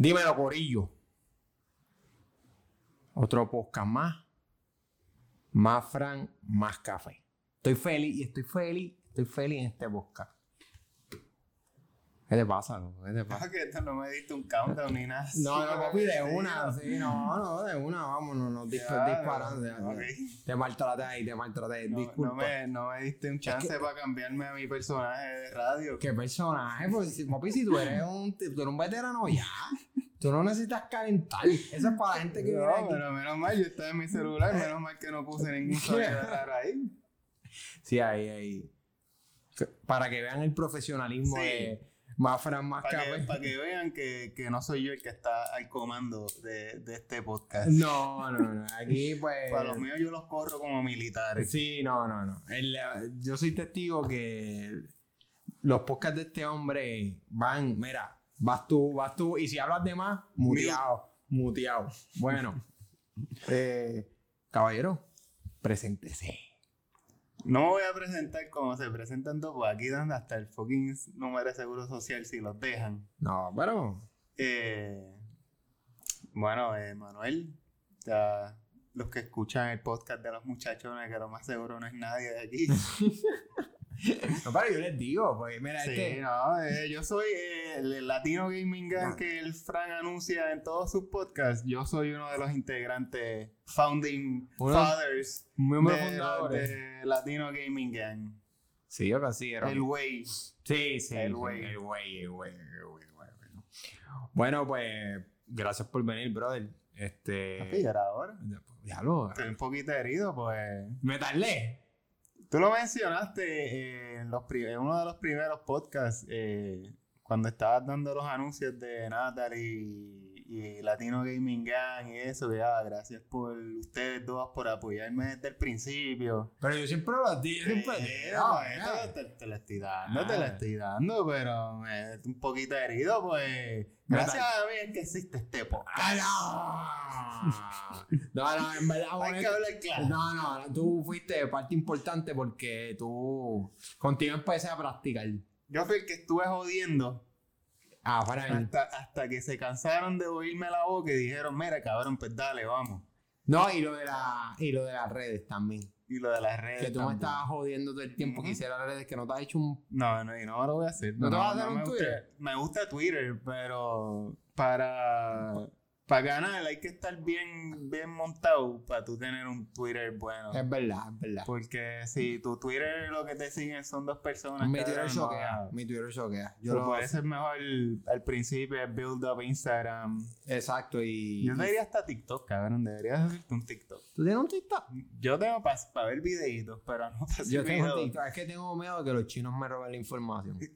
Dímelo, Corillo. Otro podcast más. Más Fran, más café. Estoy feliz y estoy feliz, estoy feliz en este podcast. ¿Qué te pasa, loco? ¿Qué te pasa? Que esto no me diste un countdown ni nada. No, no, papi, de una, sí, no, no, de una, vámonos, nos dis- Ya, disparando. ya, ok. Te maltraté ahí, te maltraté, No, disculpa. no me, no me diste un chance que- para cambiarme a mi personaje de radio. ¿Qué personaje? Pues, si- papi, si tú eres un, tú eres un veterano ya, tú no necesitas calentar. Eso es para la gente que viene No, aquí. pero menos mal, yo estaba en mi celular, menos mal que no puse ningún sonido raro ahí. Sí, ahí, ahí. Para que vean el profesionalismo Sí. de más Fran, más Para que, café. pa' que vean que, que no soy yo el que está al comando de, de este podcast. No, no, no. Aquí, pues. Para los míos yo los corro como militares. Sí, no, no, no. El, eh, yo soy testigo que los podcasts de este hombre van, mira, vas tú, vas tú, y si hablas de más, muteado, muteado. Bueno, eh, caballero, preséntese. No me voy a presentar como se presentan todos, porque aquí dan hasta el fucking número de seguro social si los dejan. No, pero. Eh, bueno, eh, Manuel, ya, los que escuchan el podcast de los muchachones, que lo más seguro no es nadie de aquí. No, pero yo les digo, pues, mira, Sí, este. no, eh, yo soy eh, el Latino Gaming Gang que el Fran anuncia en todos sus podcasts. Yo soy uno de los integrantes, founding Uno- fathers de, de Latino Gaming Gang. Sí, yo casi era. El güey. Sí, sí. El güey. El güey, el güey, el güey. Bueno, pues, gracias por venir, brother. Este. Era ahora. Ya lo. Estoy un poquito herido, pues. Me tardé. Tú lo mencionaste eh, en, los en uno de los primeros podcasts, eh, cuando estabas dando los anuncios de Natalie y, Latino Gaming Gang y eso, ah, gracias por ustedes dos por apoyarme desde el principio. Pero yo siempre lo di, yo siempre Sí, digo, no, eh. esto te, te la estoy dando, te la Ah. estoy dando, pero me un poquito herido, pues gracias a mí es que existe este podcast. ¡Ah, no! No, no, en verdad, Hay que hablar claro. No, no, no, tú fuiste parte importante porque tú contigo empecé a practicar. Yo fui el que estuve jodiendo Ah, para mí. hasta, hasta que se cansaron de oírme la boca y dijeron, mira cabrón, pues dale, vamos. No, y lo de la, y lo de las redes también. Y lo de las redes. Que tú me estabas jodiendo todo el tiempo que Ujú. hiciera las redes, que no te has hecho un. No, no, y no lo voy a hacer. ¿No te vas a hacer un gusta- Twitter? me gusta Twitter, pero para, para ganar hay que estar bien, bien montado para tú tener un Twitter bueno. Es verdad, es verdad. Porque si tu Twitter lo que te siguen son dos personas. Mi Twitter choquea. no, Mi Twitter choquea. Yo Yo lo por eso es mejor al principio es build up Instagram. Exacto, y. Yo debería hasta TikTok, cabrón. Deberías hacerte un TikTok. ¿Tú tienes un TikTok? Yo tengo para ver videitos, pero no para Yo tengo un. TikTok. Es que tengo miedo de que los chinos me roben la información.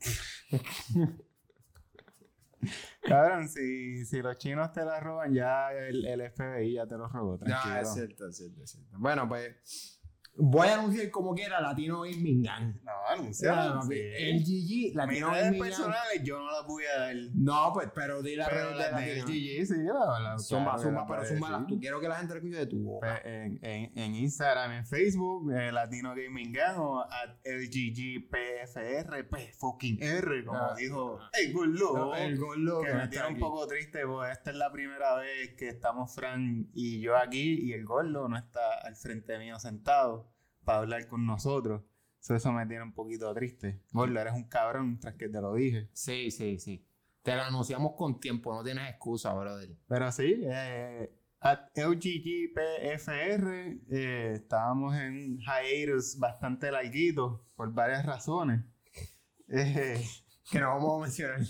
Cabrón, si, si los chinos te la roban, ya el, el FBI ya te lo robó, tranquilo. No, es cierto, es cierto, es cierto. Bueno, pues. Voy a anunciar como quiera Latino Gaming Gang. No, sí. El GG, Latino Gang. personales yo no las voy a dar. No, pues, pero di la Pero red de. GG, sí, la, la, Zumba, claro zumba, pero zumba. Tú quiero que la gente escuche de tu boca. Pues, en, en, en Instagram, en Facebook, eh, Latino Gaming Gang o at LGGPFR, P fucking R, como Ah. dijo el Gullo. el gordo que me tiene un poco triste, porque esta es la primera vez que estamos Fran y yo aquí y el gordo no está al frente mío sentado para hablar con nosotros. So, eso me tiene un poquito triste. Gordo, eres un cabrón tras que te lo dije. Sí, sí, sí. Te lo anunciamos con tiempo, no tienes excusa, brother. Pero sí, eh, at LGGPFR eh, estábamos en hiatus bastante larguito por varias razones. Eh, Que no vamos a mencionar.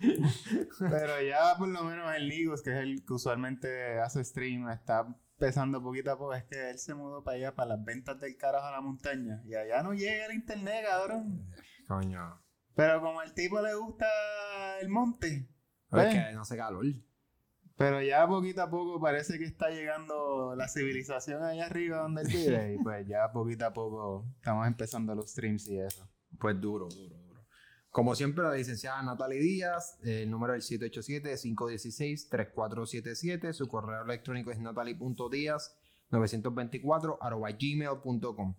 pero ya por lo menos el Ligos, que es el que usualmente hace stream, está empezando poquito a poco. Es que él se mudó para allá, para las ventas del carajo a la montaña. Y allá no llega el internet, cabrón. Coño. Pero como al tipo le gusta el monte. Es pues, que no hace calor. Pero ya poquito a poco parece que está llegando la civilización allá arriba donde él vive. y pues ya poquito a poco estamos empezando los streams y eso. Pues duro, duro, duro. Como siempre, la licenciada Natalie Díaz, el número es el 787-516-3477, su correo electrónico es natalie.díaz924 arroba gmail.com.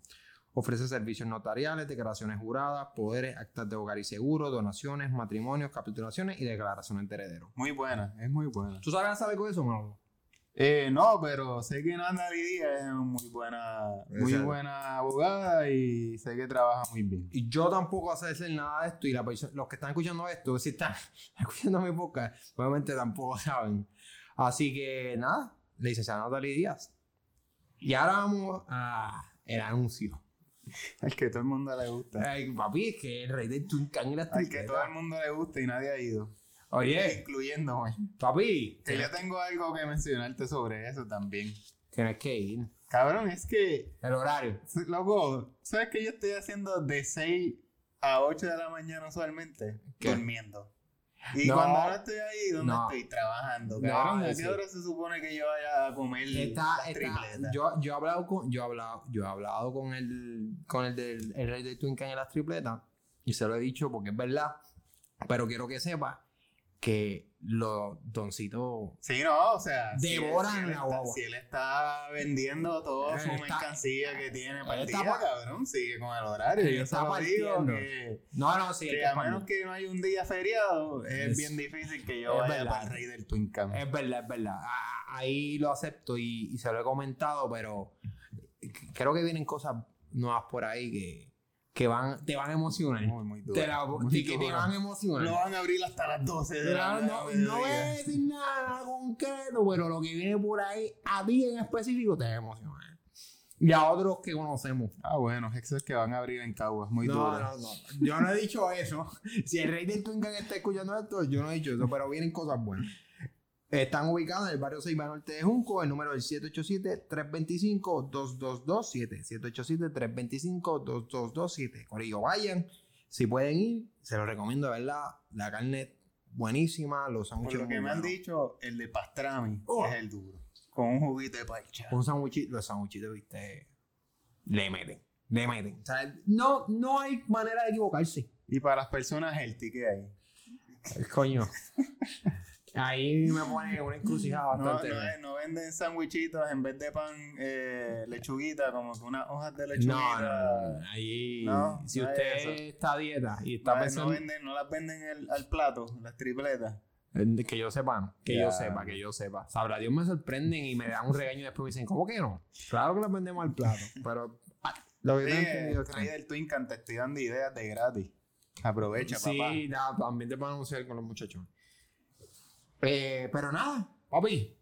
Ofrece servicios notariales, declaraciones juradas, poderes, actas de hogar y seguro, donaciones, matrimonios, capitulaciones y declaraciones de herederos. Muy buena, es muy buena. ¿Tú sabes algo de eso, Manolo? Eh, no, pero sé que Nanda Lidia es muy buena, muy Exacto. buena abogada y sé que trabaja muy bien. Y yo tampoco sé hacer nada de esto. Y la los que están escuchando esto, si están escuchando mi podcast, obviamente tampoco saben. Así que nada, licenciada Natalie Díaz. Y ahora vamos a el anuncio. El que todo el mundo le gusta. Ay, papi, es que el rey del Tuncán y la Al que todo el mundo le gusta y nadie ha ido. Oye, Incluyéndome. papi, Que yo tengo algo que mencionarte sobre eso también. tienes que ir. Cabrón, es que, El horario. loco, ¿sabes que yo estoy haciendo de 6 a 8 de la mañana usualmente? ¿Qué? Durmiendo. Y No. cuando ahora estoy ahí, ¿dónde No. estoy? Trabajando. No, Cabrón, ¿a qué sí. hora se supone que yo vaya a comer Está, las tripletas? yo, yo he hablado con, yo he hablado, yo he hablado con el, con el del el rey del Twincan en las tripletas y se lo he dicho porque es verdad, pero quiero que sepa que los doncitos Sí, no, o sea, Devoran si él, si él la está, guagua. si él está vendiendo toda su Él está- mercancía que tiene para él el está día, pa- cabrón, sigue con el horario. Yo está lo digo que, no, no, sí, que a menos que no haya un día feriado, es, Es- bien difícil que yo vaya verdad. para el rey del Twin Cam. Es verdad, es verdad. Ahí lo acepto y, y se lo he comentado, pero creo que vienen cosas nuevas por ahí que, que van, te van a emocionar. Muy, muy duro. Te, la- muy te- que te duro. van a emocionar. No van a abrir hasta las 12 de la no, mediodía. no voy a decir nada concreto, pero lo que viene por ahí, a ti en específico, te va a emocionar. Y a otros que conocemos. Ah, bueno, eso es que van a abrir en Caguas, muy no, duro. no, no. Yo no he dicho eso. Si el rey del Twincan está escuchando esto, yo no he dicho eso, pero vienen cosas buenas. Están ubicados en el barrio Ceiba Norte de Junco, el número es 787-325-2227. 787-325-2227. Corillo, vayan. Si pueden ir, se los recomiendo, verdad. La carne buenísima, los Por sándwiches lo que me han dicho, el de pastrami Oh. es el duro. Con un juguito de parcha. Un sándwichito, los sándwichitos, viste, le meten, le meten. O sea, no, no hay manera de equivocarse. Y para las personas healthy, ¿qué hay? Coño. Ahí me pone una encrucijada No, bastante. no, es- no venden sándwichitos en vez de pan, eh, lechuguita, como que unas hojas de lechuguita. no, no, no, Ahí, No, si no usted eso. está a dieta y está No, pensando. no venden, no las venden el- al plato, las tripletas. Que yo sepa, no. Que yo sepa, que yo sepa. Sabrá Dios me sorprenden y me dan un regaño y después me dicen, ¿cómo que no? Claro que las vendemos al plato. Pero lo que Sí, no he entendido es del te estoy dando ideas de gratis. Aprovecha, papá. Sí, nada, también te puedo anunciar con los muchachos. Eh, pero nada, papi.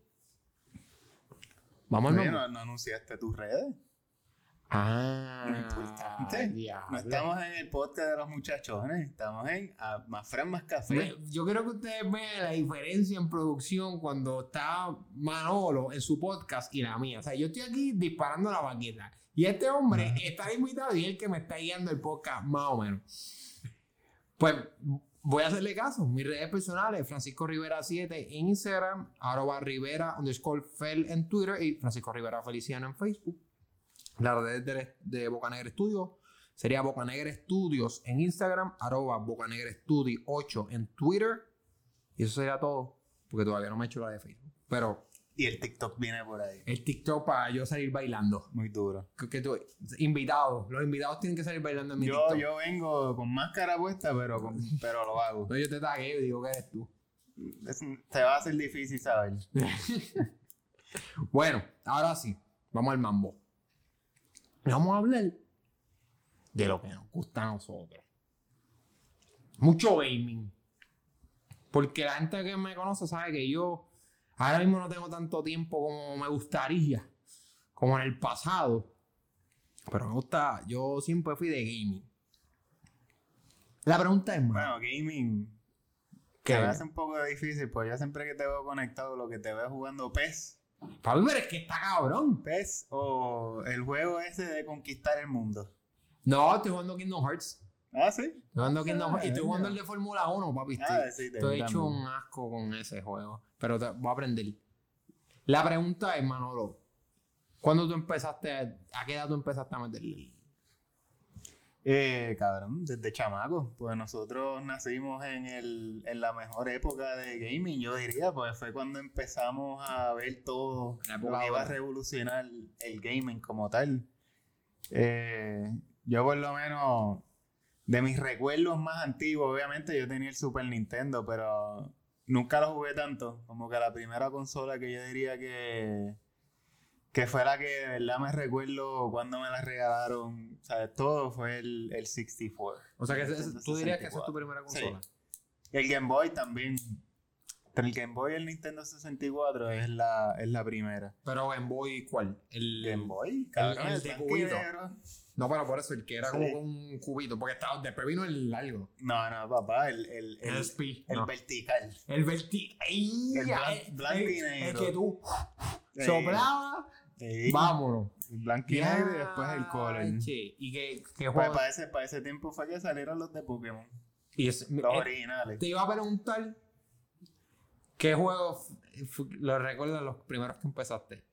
Vamos Oye, al no, nombre. no anunciaste tus redes. Ah, importante. diablo. No estamos en el podcast de los muchachones, estamos en a Más Fran Más Café. Me- Yo quiero que ustedes vean la diferencia en producción cuando está Manolo en su podcast y la mía. O sea, yo estoy aquí disparando la baqueta. Y este hombre está invitado y es el que me está guiando el podcast, más o menos. Pues voy a hacerle caso. Mis redes personales, Francisco Rivera 7 en Instagram, arroba Rivera underscore Fel en Twitter y Francisco Rivera Feliciano en Facebook. Las redes de, de Bocanegra Studio sería Bocanegra Studios en Instagram, arroba Bocanegra Studio 8 en Twitter. Y eso sería todo, porque todavía no me he hecho la de Facebook. Pero Y el TikTok viene por ahí. el TikTok para yo salir bailando. Muy duro. Que, que tú- invitados, los invitados tienen que salir bailando en mi Yo, TikTok. yo vengo con máscara puesta, pero, con- pero lo hago. No, yo te tagueo y digo que eres tú. Es- te va a ser difícil saber. Bueno, ahora sí, vamos al mambo. Vamos a hablar de lo que nos gusta a nosotros. Mucho gaming. Porque la gente que me conoce sabe que yo ahora mismo no tengo tanto tiempo como me gustaría, como en el pasado. Pero me gusta, yo siempre fui de gaming. La pregunta es, Bueno, gaming ¿qué? se me hace un poco difícil, pues yo siempre que te veo conectado, lo que te veo jugando PES. Papi, pero es que está cabrón. PES o el juego ese de conquistar el mundo. No, estoy jugando Kingdom Hearts. Ah, sí. Estoy jugando Kingdom Hearts y estoy Ah, jugando el de Fórmula 1, papi. Estoy, Ah, sí, te estoy hecho un asco con ese juego. Pero te- voy a aprender. La pregunta es, Manolo, ¿cuándo tú empezaste, a, qué edad tú empezaste a meterle? Eh, cabrón, desde chamaco, pues nosotros nacimos en, el, en la mejor época de gaming, yo diría, pues fue cuando empezamos a ver todo lo que iba a revolucionar el gaming como tal. Eh, yo por lo menos, de mis recuerdos más antiguos, obviamente yo tenía el Super Nintendo, pero nunca lo jugué tanto. Como que la primera consola que yo diría que, que fue la que de verdad me recuerdo cuando me la regalaron, ¿sabes? Todo fue el, el 64. O sea, que ese- tú dirías que esa es tu 64. primera consola. El Game Boy también. Entre el Game Boy y el Nintendo 64 es la, es la primera. Pero Game Boy, ¿cuál? El Game Boy, cabrón, el el, de cubito. negro. No, pero por eso, el que era Sí. como un cubito. Porque estaba, después vino el largo. No, no, papá, el, el, El, el, SP. el no. vertical. El verti... ¡Ey! El blan- El- blanco y el- negro. El que tú Sí. soplabas, Sí. vámonos. El blanco y negro y después el color. Che, Y que, que Pues juego... para ese, para ese tiempo fue que salieron los de Pokémon. Y es- Los eh, originales. te iba a preguntar qué juegos fu- lo recuerdas los primeros que empezaste.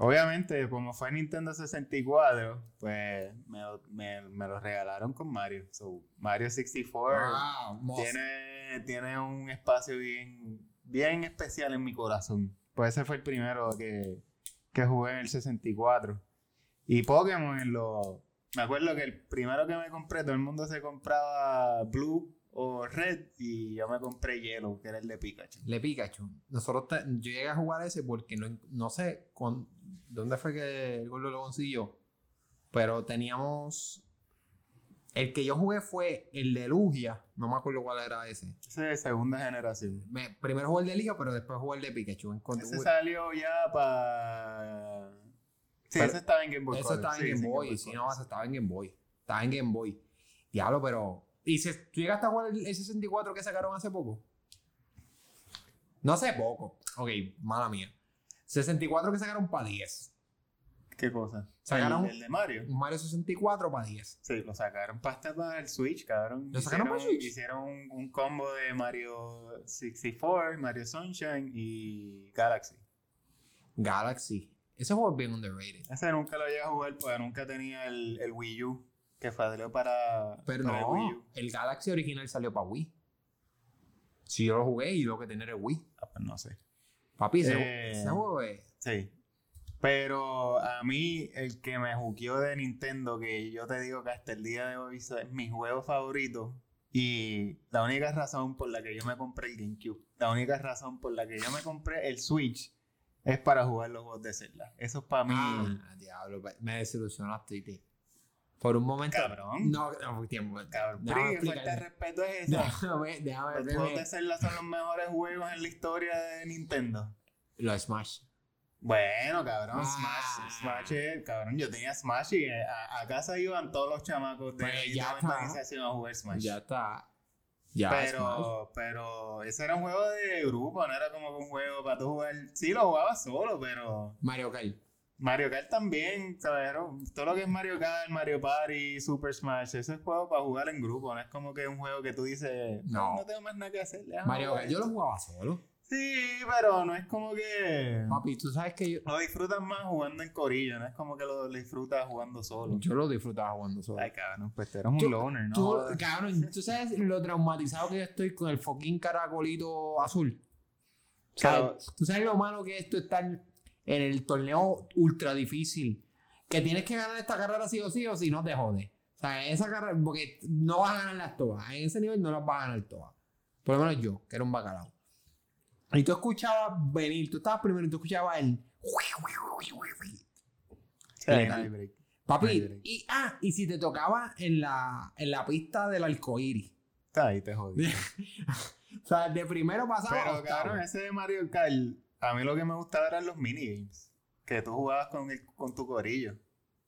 Obviamente, como fue Nintendo 64, pues me, lo- me, me lo regalaron con Mario. So, Mario 64 Wow, tiene, tiene un espacio bien, bien especial en mi corazón. Pues ese fue el primero que, que jugué en el 64. Y Pokémon en los... Me acuerdo que el primero que me compré, todo el mundo se compraba Blue o Red y yo me compré Yellow, que era el de Pikachu. Le Pikachu. Nosotros te- yo llegué a jugar ese porque no, no sé con, dónde fue que el gordo lo consiguió. Pero teníamos. El que yo jugué fue el de Lugia. No me acuerdo cuál era ese. Ese es de segunda generación. Me- primero jugué el de Liga, pero después jugué el de Pikachu. Ese salió ya para... Sí, Pero ese estaba en Game Boy Ese estaba en sí, Game Boy. Sí, no, ese estaba en Game Boy. Estaba en Game Boy. Diablo, pero. ¿Y si tú llegaste a jugar el, el 64 que sacaron hace poco? No hace poco. Ok, mala mía. 64 que sacaron para 10. ¿Qué cosa? Sacaron- ¿El, el de Mario? Un Mario 64 para 10. Sí, lo sacaron para hasta para el Switch, cabrón. ¿Lo sacaron para el Switch? Hicieron un, un combo de Mario 64, Mario Sunshine y Galaxy. Galaxy. Ese juego es bien underrated. Ese nunca lo llegué a jugar porque nunca tenía el, el Wii U que salió para, Pero para el Wii no, U. el Galaxy original salió para Wii. Si yo lo jugué y lo que tener el Wii. Ah, pues no sé. Papi, Eh. ese juego es. Sí. Pero a mí, el que me juqueó de Nintendo, que yo te digo que hasta el día de hoy es mi juego favorito. Y la única razón por la que yo me compré el GameCube, la única razón por la que yo me compré el Switch, es para jugar los juegos de Zelda. Eso es para mí. Ah, diablo, me desilusionaste. Por un momento. Cabrón. No, no, tiempo. Cabrón, déjame pero ¿qué falta de respeto es esa? Déjame, déjame Los juegos de Zelda son los mejores juegos en la historia de Nintendo. Los Smash. Bueno, cabrón, Ah. Smash, Smash, cabrón, yo tenía Smash y eh, a, a casa iban todos los chamacos de Pues ya está. organización a jugar Smash. Ya está. Ya Smash. pero, pero ese era un juego de grupo, no era como un juego para tú jugar. Sí, lo jugabas solo, pero Mario Kart. Mario Kart también, ¿sabes? Todo lo que es Mario Kart, Mario Party, Super Smash, ese es juego para jugar en grupo, no es como que un juego que tú dices, no, No. no tengo más nada que hacer. Mario Kart, yo lo esto". jugaba solo. Sí, pero no es como que. Papi, tú sabes que yo, Lo disfrutas más jugando en corillo, no es como que lo disfrutas jugando solo. yo lo disfrutaba jugando solo. Ay, cabrón, pues tú eres un Tú- loner, ¿no? Tú, cabrón, tú sabes lo traumatizado que yo estoy con el fucking caracolito azul. ¿Sabes? Tú sabes lo malo que es esto estar en el torneo ultra difícil. Que tienes que ganar esta carrera sí o sí o si no te jode. O sea, esa carrera, porque no vas a ganar las todas. En ese nivel no las vas a ganar todas. Por lo menos yo, que era un bacalao. Y tú escuchabas venir, tú estabas primero y tú escuchabas el. Break. Papi, y, ah, y si te tocaba en la, en la pista del arcoíris. Ahí, te jodí. O sea, de primero pasaba Pero, cabrón, ese de Mario Kart, a mí lo que me gustaba eran los minigames. Que tú jugabas con, el, con tu corillo.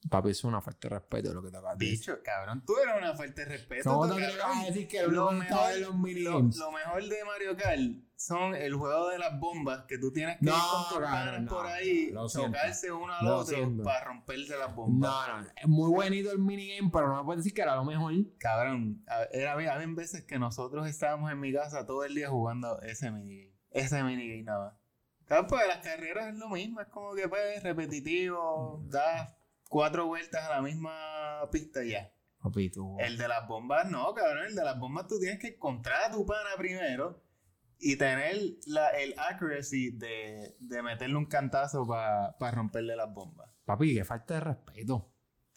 Papi, eso es una falta de respeto lo que te acabas de decir. Dicho, cabrón, tú eres una falta de respeto. ¿Cómo tú, cabrón. a decir que lo mejor- en los Lo, minigames? lo mejor de Mario Kart son el juego de las bombas que tú tienes que No, ir con no, por ahí, chocarse uno al otro siento. para romperse las bombas. No, no, es muy bonito el minigame, pero no me puedes decir que era lo mejor. Cabrón, era, había veces que nosotros estábamos en mi casa todo el día jugando ese minigame. Ese minigame nada más. Cabrón, pues las carreras es lo mismo, es como que pues repetitivo, das cuatro vueltas a la misma pista y ya. Papi, tú. El de las bombas no, cabrón, el de las bombas tú tienes que encontrar a tu pana primero y tener la, el accuracy de, de meterle un cantazo para romperle las bombas. Papi, que falta de respeto.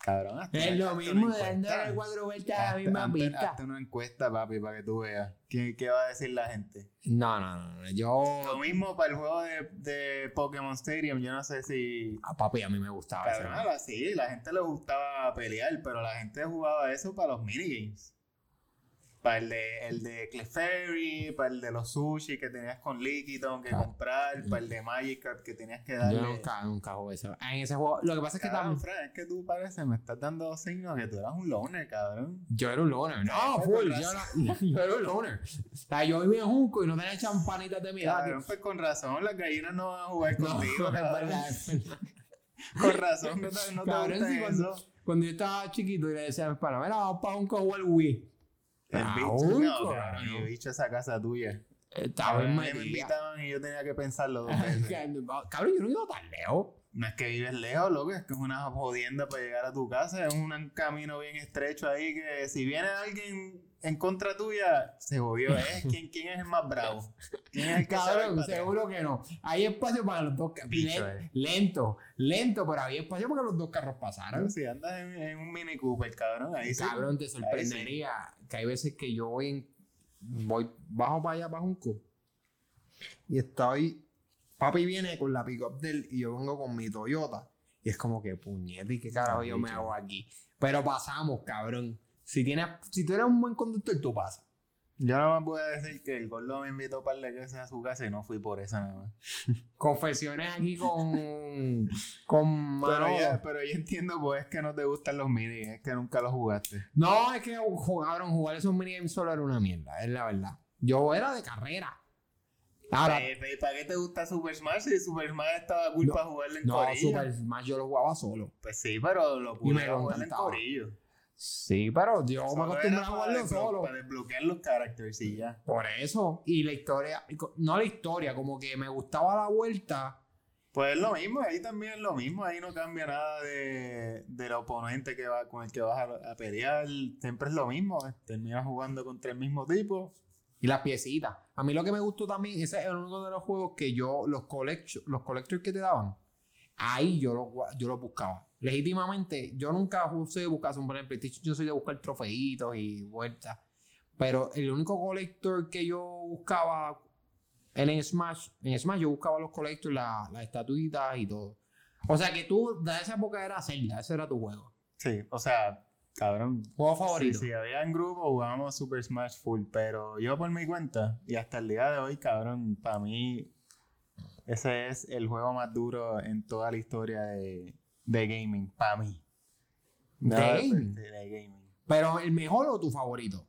Cabrón, hasta Es lo mismo de andar cuatro vueltas a la misma hazte- pista. hazte una encuesta, papi, para que tú veas. ¿Qué, qué va a decir la gente? No, no, no, no. Yo. Lo mismo para el juego de, de Pokémon Stadium. Yo no sé si. Ah, papi, a mí me gustaba ese. Cabrón, ahora sí, la gente le gustaba pelear, pero la gente jugaba eso para los minigames. Para el de, el de Clefairy, para el de los sushi que tenías con Liquiton que Claro. comprar, para el de Magikarp que tenías que darle. Yo nunca, nunca jugué eso. En ese juego, lo que pasa es que también. Fran, es que tú pareces, me estás dando signos que tú eras un loner, cabrón. Yo era un loner. No, full. Yo era, yo era un loner. O sea, yo vivía en Junco y no tenía champanitas de mi edad. Cabrón, pues con razón, las gallinas no van a jugar No, contigo, es cabrón. verdad, es verdad. Con razón, no te, no te Cabrón, gusta sí, cuando, eso. cuando yo estaba chiquito y le decía a mi pana, mira, vamos para Junco a jugar Wii. El Ah, bicho, Junco, no, el bicho esa casa tuya. Estaba en me invitaban y yo tenía que pensarlo dos veces. Cabrón, yo no iba tan lejos. No es que vives lejos, loco, es que es una jodienda para llegar a tu casa. Es un camino bien estrecho ahí que si viene alguien en contra tuya, se jodió. ¿eh? ¿Quién, ¿Quién es el más bravo? ¿Quién es el que Cabrón, seguro que no. Hay espacio para los dos carros. Eh. Lento, lento, pero había espacio para que los dos carros pasaran. Si andas en, en un Mini Cooper, cabrón, ahí sí. Cabrón, te sí. sorprendería que hay veces que yo voy en. Voy bajo para allá, para Junco. Y estoy. Papi viene con la pick-up de él y yo vengo con mi Toyota. Y es como que puñete, ¿y qué carajo yo me hago aquí? Pero pasamos, cabrón. Si, tienes, si tú eres un buen conductor, tú pasas. Yo más voy a decir que el gordo me invitó para de veces a su casa y no fui por eso nada más. Confesiones aquí con. con Pero, ya, pero yo entiendo, pues, es que no te gustan los mini, es que nunca los jugaste. No, es que jugaron, jugar esos minigames solo era una mierda, es la verdad. Yo era de carrera. Ahora, Eh, eh, ¿Para qué te gusta Super Smash si Super Smash estaba cool No, para jugarlo en no, corillo? Super Smash yo lo jugaba solo. Pues sí, pero lo pude me jugar en corillo. Sí, pero yo me Solo acostumbré era a jugarlo solo. Para desbloquear los characters y ya. Por eso. Y la historia, no la historia, como que me gustaba la vuelta. Pues es lo mismo, ahí también es lo mismo, ahí no cambia nada de, del oponente que va, con el que vas a, a pelear, siempre es lo mismo, eh, terminas jugando contra el mismo tipo. Y las piecitas. A mí lo que me gustó también, ese es uno de los juegos que yo, los, collectors los collectors que te daban, ahí yo los, yo los buscaba. Legítimamente, yo nunca soy de buscar, por ejemplo, PlayStation, yo soy de buscar trofeitos y vueltas. Pero el único collector que yo buscaba en Smash, en Smash yo buscaba los collectors, la- las estatuitas y todo. O sea que tú, de esa época era Zelda, ese era tu juego. Sí, o sea, cabrón. Juego favorito. Sí, sí, había en grupo jugábamos Super Smash Full, pero yo por mi cuenta, y hasta el día de hoy, cabrón, para mí, ese es el juego más duro en toda la historia de, de gaming, para mí. ¿De gaming? De, de gaming. Pero el mejor o tu favorito.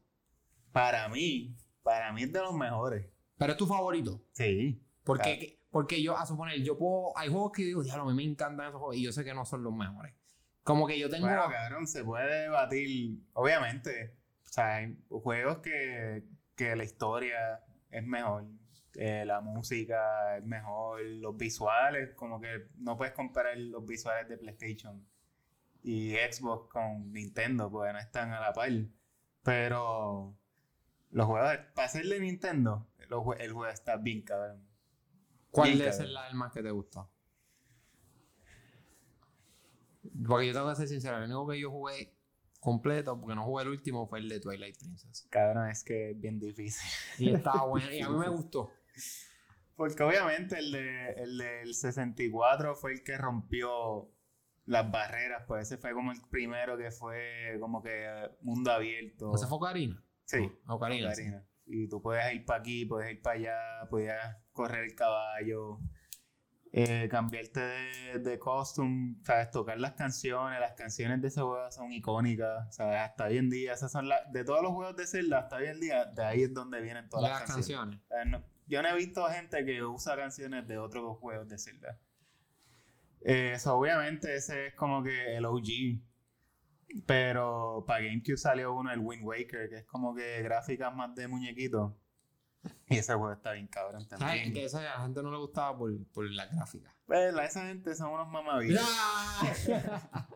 Para mí, para mí es de los mejores. Pero es tu favorito. Sí. Porque, Claro. porque yo, a suponer, yo puedo. Hay juegos que digo, diablo, a mí me encantan esos juegos y yo sé que no son los mejores. Como que yo tengo. Bueno, cabrón, se puede debatir, obviamente. O sea, hay juegos que, que la historia es mejor, eh, la música es mejor, los visuales, como que no puedes comparar los visuales de PlayStation y Xbox con Nintendo, porque no están a la par. Pero los juegos, para ser de Nintendo, los el juego está bien cabrón. ¿Cuál Bien, es cabrón. el más que te gusta? Porque yo tengo que ser sincero, el único que yo jugué completo, porque no jugué el último, fue el de Twilight Princess. Cabrón, es que es bien difícil. Y estaba bueno, y a mí me gustó. Porque obviamente el, de, el del 64 fue el que rompió las barreras, pues ese fue como el primero que fue como que eh, mundo abierto. ¿Ese fue Ocarina? Sí, Ocarina. sí. Y tú puedes ir para aquí, puedes ir para allá, podías correr el caballo, eh, cambiarte de, de costume, sabes, tocar las canciones, las canciones de ese juego son icónicas, sabes, hasta hoy en día, esas son las, de todos los juegos de Zelda, hasta hoy en día, de ahí es donde vienen todas Las las canciones. no- yo no he visto gente que usa canciones de otros juegos de Zelda. Eh, so, obviamente ese es como que el OG. Pero para GameCube salió uno, el Wind Waker, que es como que gráficas más de muñequito. Y ese juego está bien cabrón ¿Sabes? también. Que esa a la gente no le gustaba por, por la gráfica. Pues la- esa gente son unos mamabichos.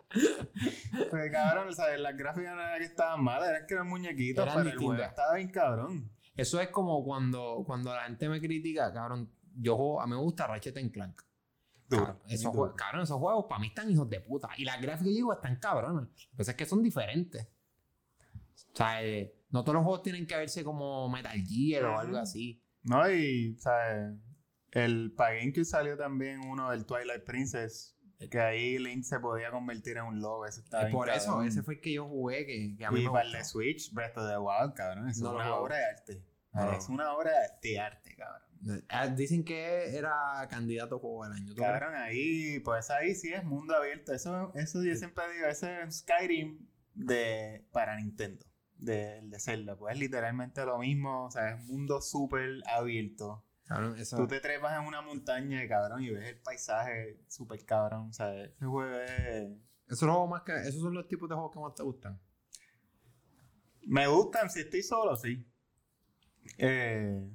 Pues cabrón, ¿sabes? Las gráficas no era que estaban malas, eran que eran muñequitos, Eran pero el juego estaba bien cabrón. Eso es como cuando, cuando la gente me critica, cabrón. Yo juego, a mí me gusta Ratchet and Clank. Duro. Cabrón, esos, juegos, cabrón, esos juegos para mí están hijos de puta. Y las gráficas, digo, están cabronas. Lo que pasa es que son diferentes. O sea, eh, no todos los juegos tienen que verse como Metal Gear o algo así. No, y, ¿sabes? El para GameCube salió también uno del Twilight Princess. Que ahí Link se podía convertir en un lobo. Eso estaba Y bien por eso, cabrón. ese fue el que yo jugué, que, que a mí Y me para el de Switch, Breath of the Wild, cabrón. No es una obra de arte. No. Es una obra de arte, cabrón. Eh, Dicen que era candidato a juego del año. Cabrón, ahí, pues ahí sí es mundo abierto. Eso, eso yo siempre digo, ese es Skyrim de, para Nintendo, del de Zelda. Pues es literalmente lo mismo, o sea, es mundo súper abierto. Cabrón, eso- Tú te trepas en una montaña, cabrón, y ves el paisaje súper cabrón, sea, ese juego es... esos, juegos más que, esos son los tipos de juegos que más te gustan. Me gustan si estoy solo, sí. Eh,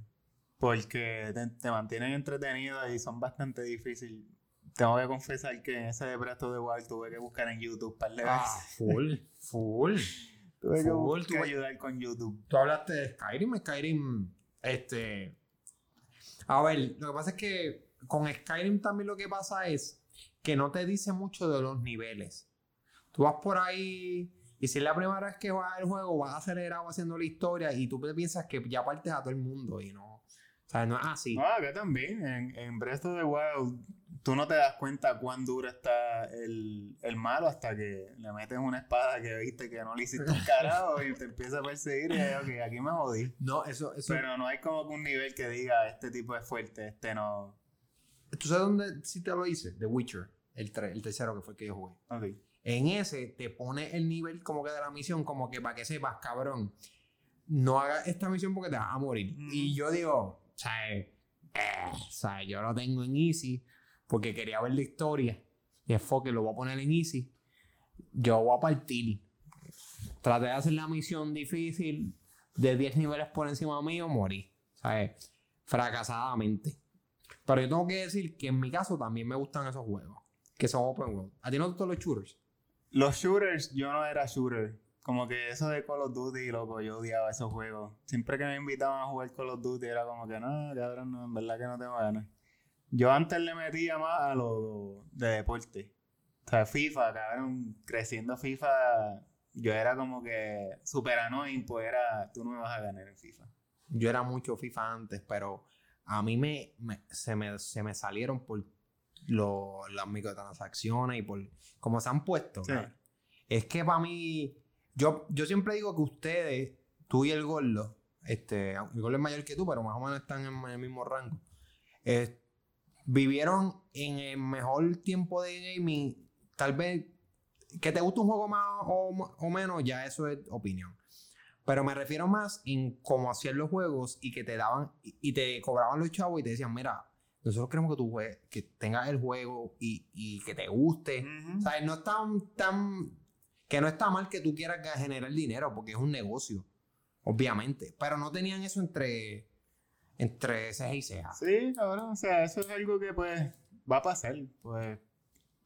porque te, te mantienen entretenido y son bastante difíciles. Tengo que confesar que en ese de Breath of the Wild tuve que buscar en YouTube par de Ah, full, full. Tuve que buscar ayudar con YouTube. Tú hablaste de Skyrim, Skyrim, este... A ver, lo que pasa es que con Skyrim también lo que pasa es que no te dice mucho de los niveles. Tú vas por ahí y si es la primera vez que vas al juego, vas acelerado haciendo la historia y tú piensas que ya partes a todo el mundo y no... O sea, no es así. No, acá también, en, en Breath of the Wild, tú no te das cuenta cuán duro está el, el malo hasta que le metes una espada que viste que no le hiciste un carajo y te empieza a perseguir y es, ok, aquí me jodí. No, eso... eso Pero no hay como que un nivel que diga, este tipo es fuerte, este no. ¿Tú sabes dónde sí te lo hice? The Witcher, el, el tercero que fue el que yo jugué. En ese te pone el nivel como que de la misión, como que para que sepas, cabrón, no hagas esta misión porque te vas a morir. Ujú. Y yo digo, ¿sabes? Eh, ¿sabes? Yo lo tengo en easy porque quería ver la historia. Y es que lo voy a poner en easy. Yo voy a partir. Traté de hacer la misión difícil de 10 niveles por encima mío, morí. ¿Sabes? Fracasadamente. Pero yo tengo que decir que en mi caso también me gustan esos juegos. Que son open world. ¿A ti no te gustan los shooters? Los shooters, yo no era shooter. Como que eso de Call of Duty, loco, yo odiaba esos juegos. Siempre que me invitaban a jugar Call of Duty era como que, no, cabrón, no, en verdad que no tengo ganas. Yo antes le metía más a lo de deporte. O sea, FIFA, cabrón, creciendo FIFA, yo era como que super annoying, pues era, tú no me vas a ganar en FIFA. Yo era mucho FIFA antes, pero a mí me, me- se, me, se me salieron por lo- las microtransacciones y por cómo se han puesto. Sí. Es que para mí, yo, yo siempre digo que ustedes, tú y el gordo, este, el gordo es mayor que tú, pero más o menos están en, el mismo rango, eh, vivieron en el mejor tiempo de gaming. Tal vez que te guste un juego más o, o menos, ya eso es opinión. Pero me refiero más en cómo hacían los juegos y que te daban y, y te cobraban los chavos y te decían, mira, nosotros queremos que tú juegues, que tengas el juego y, y que te guste. O sea, no es tan, tan, que no está mal que tú quieras generar dinero porque es un negocio, obviamente. Pero no tenían eso entre, entre ceja y ceja. Sí, cabrón, o sea, eso es algo que pues va a pasar. Pues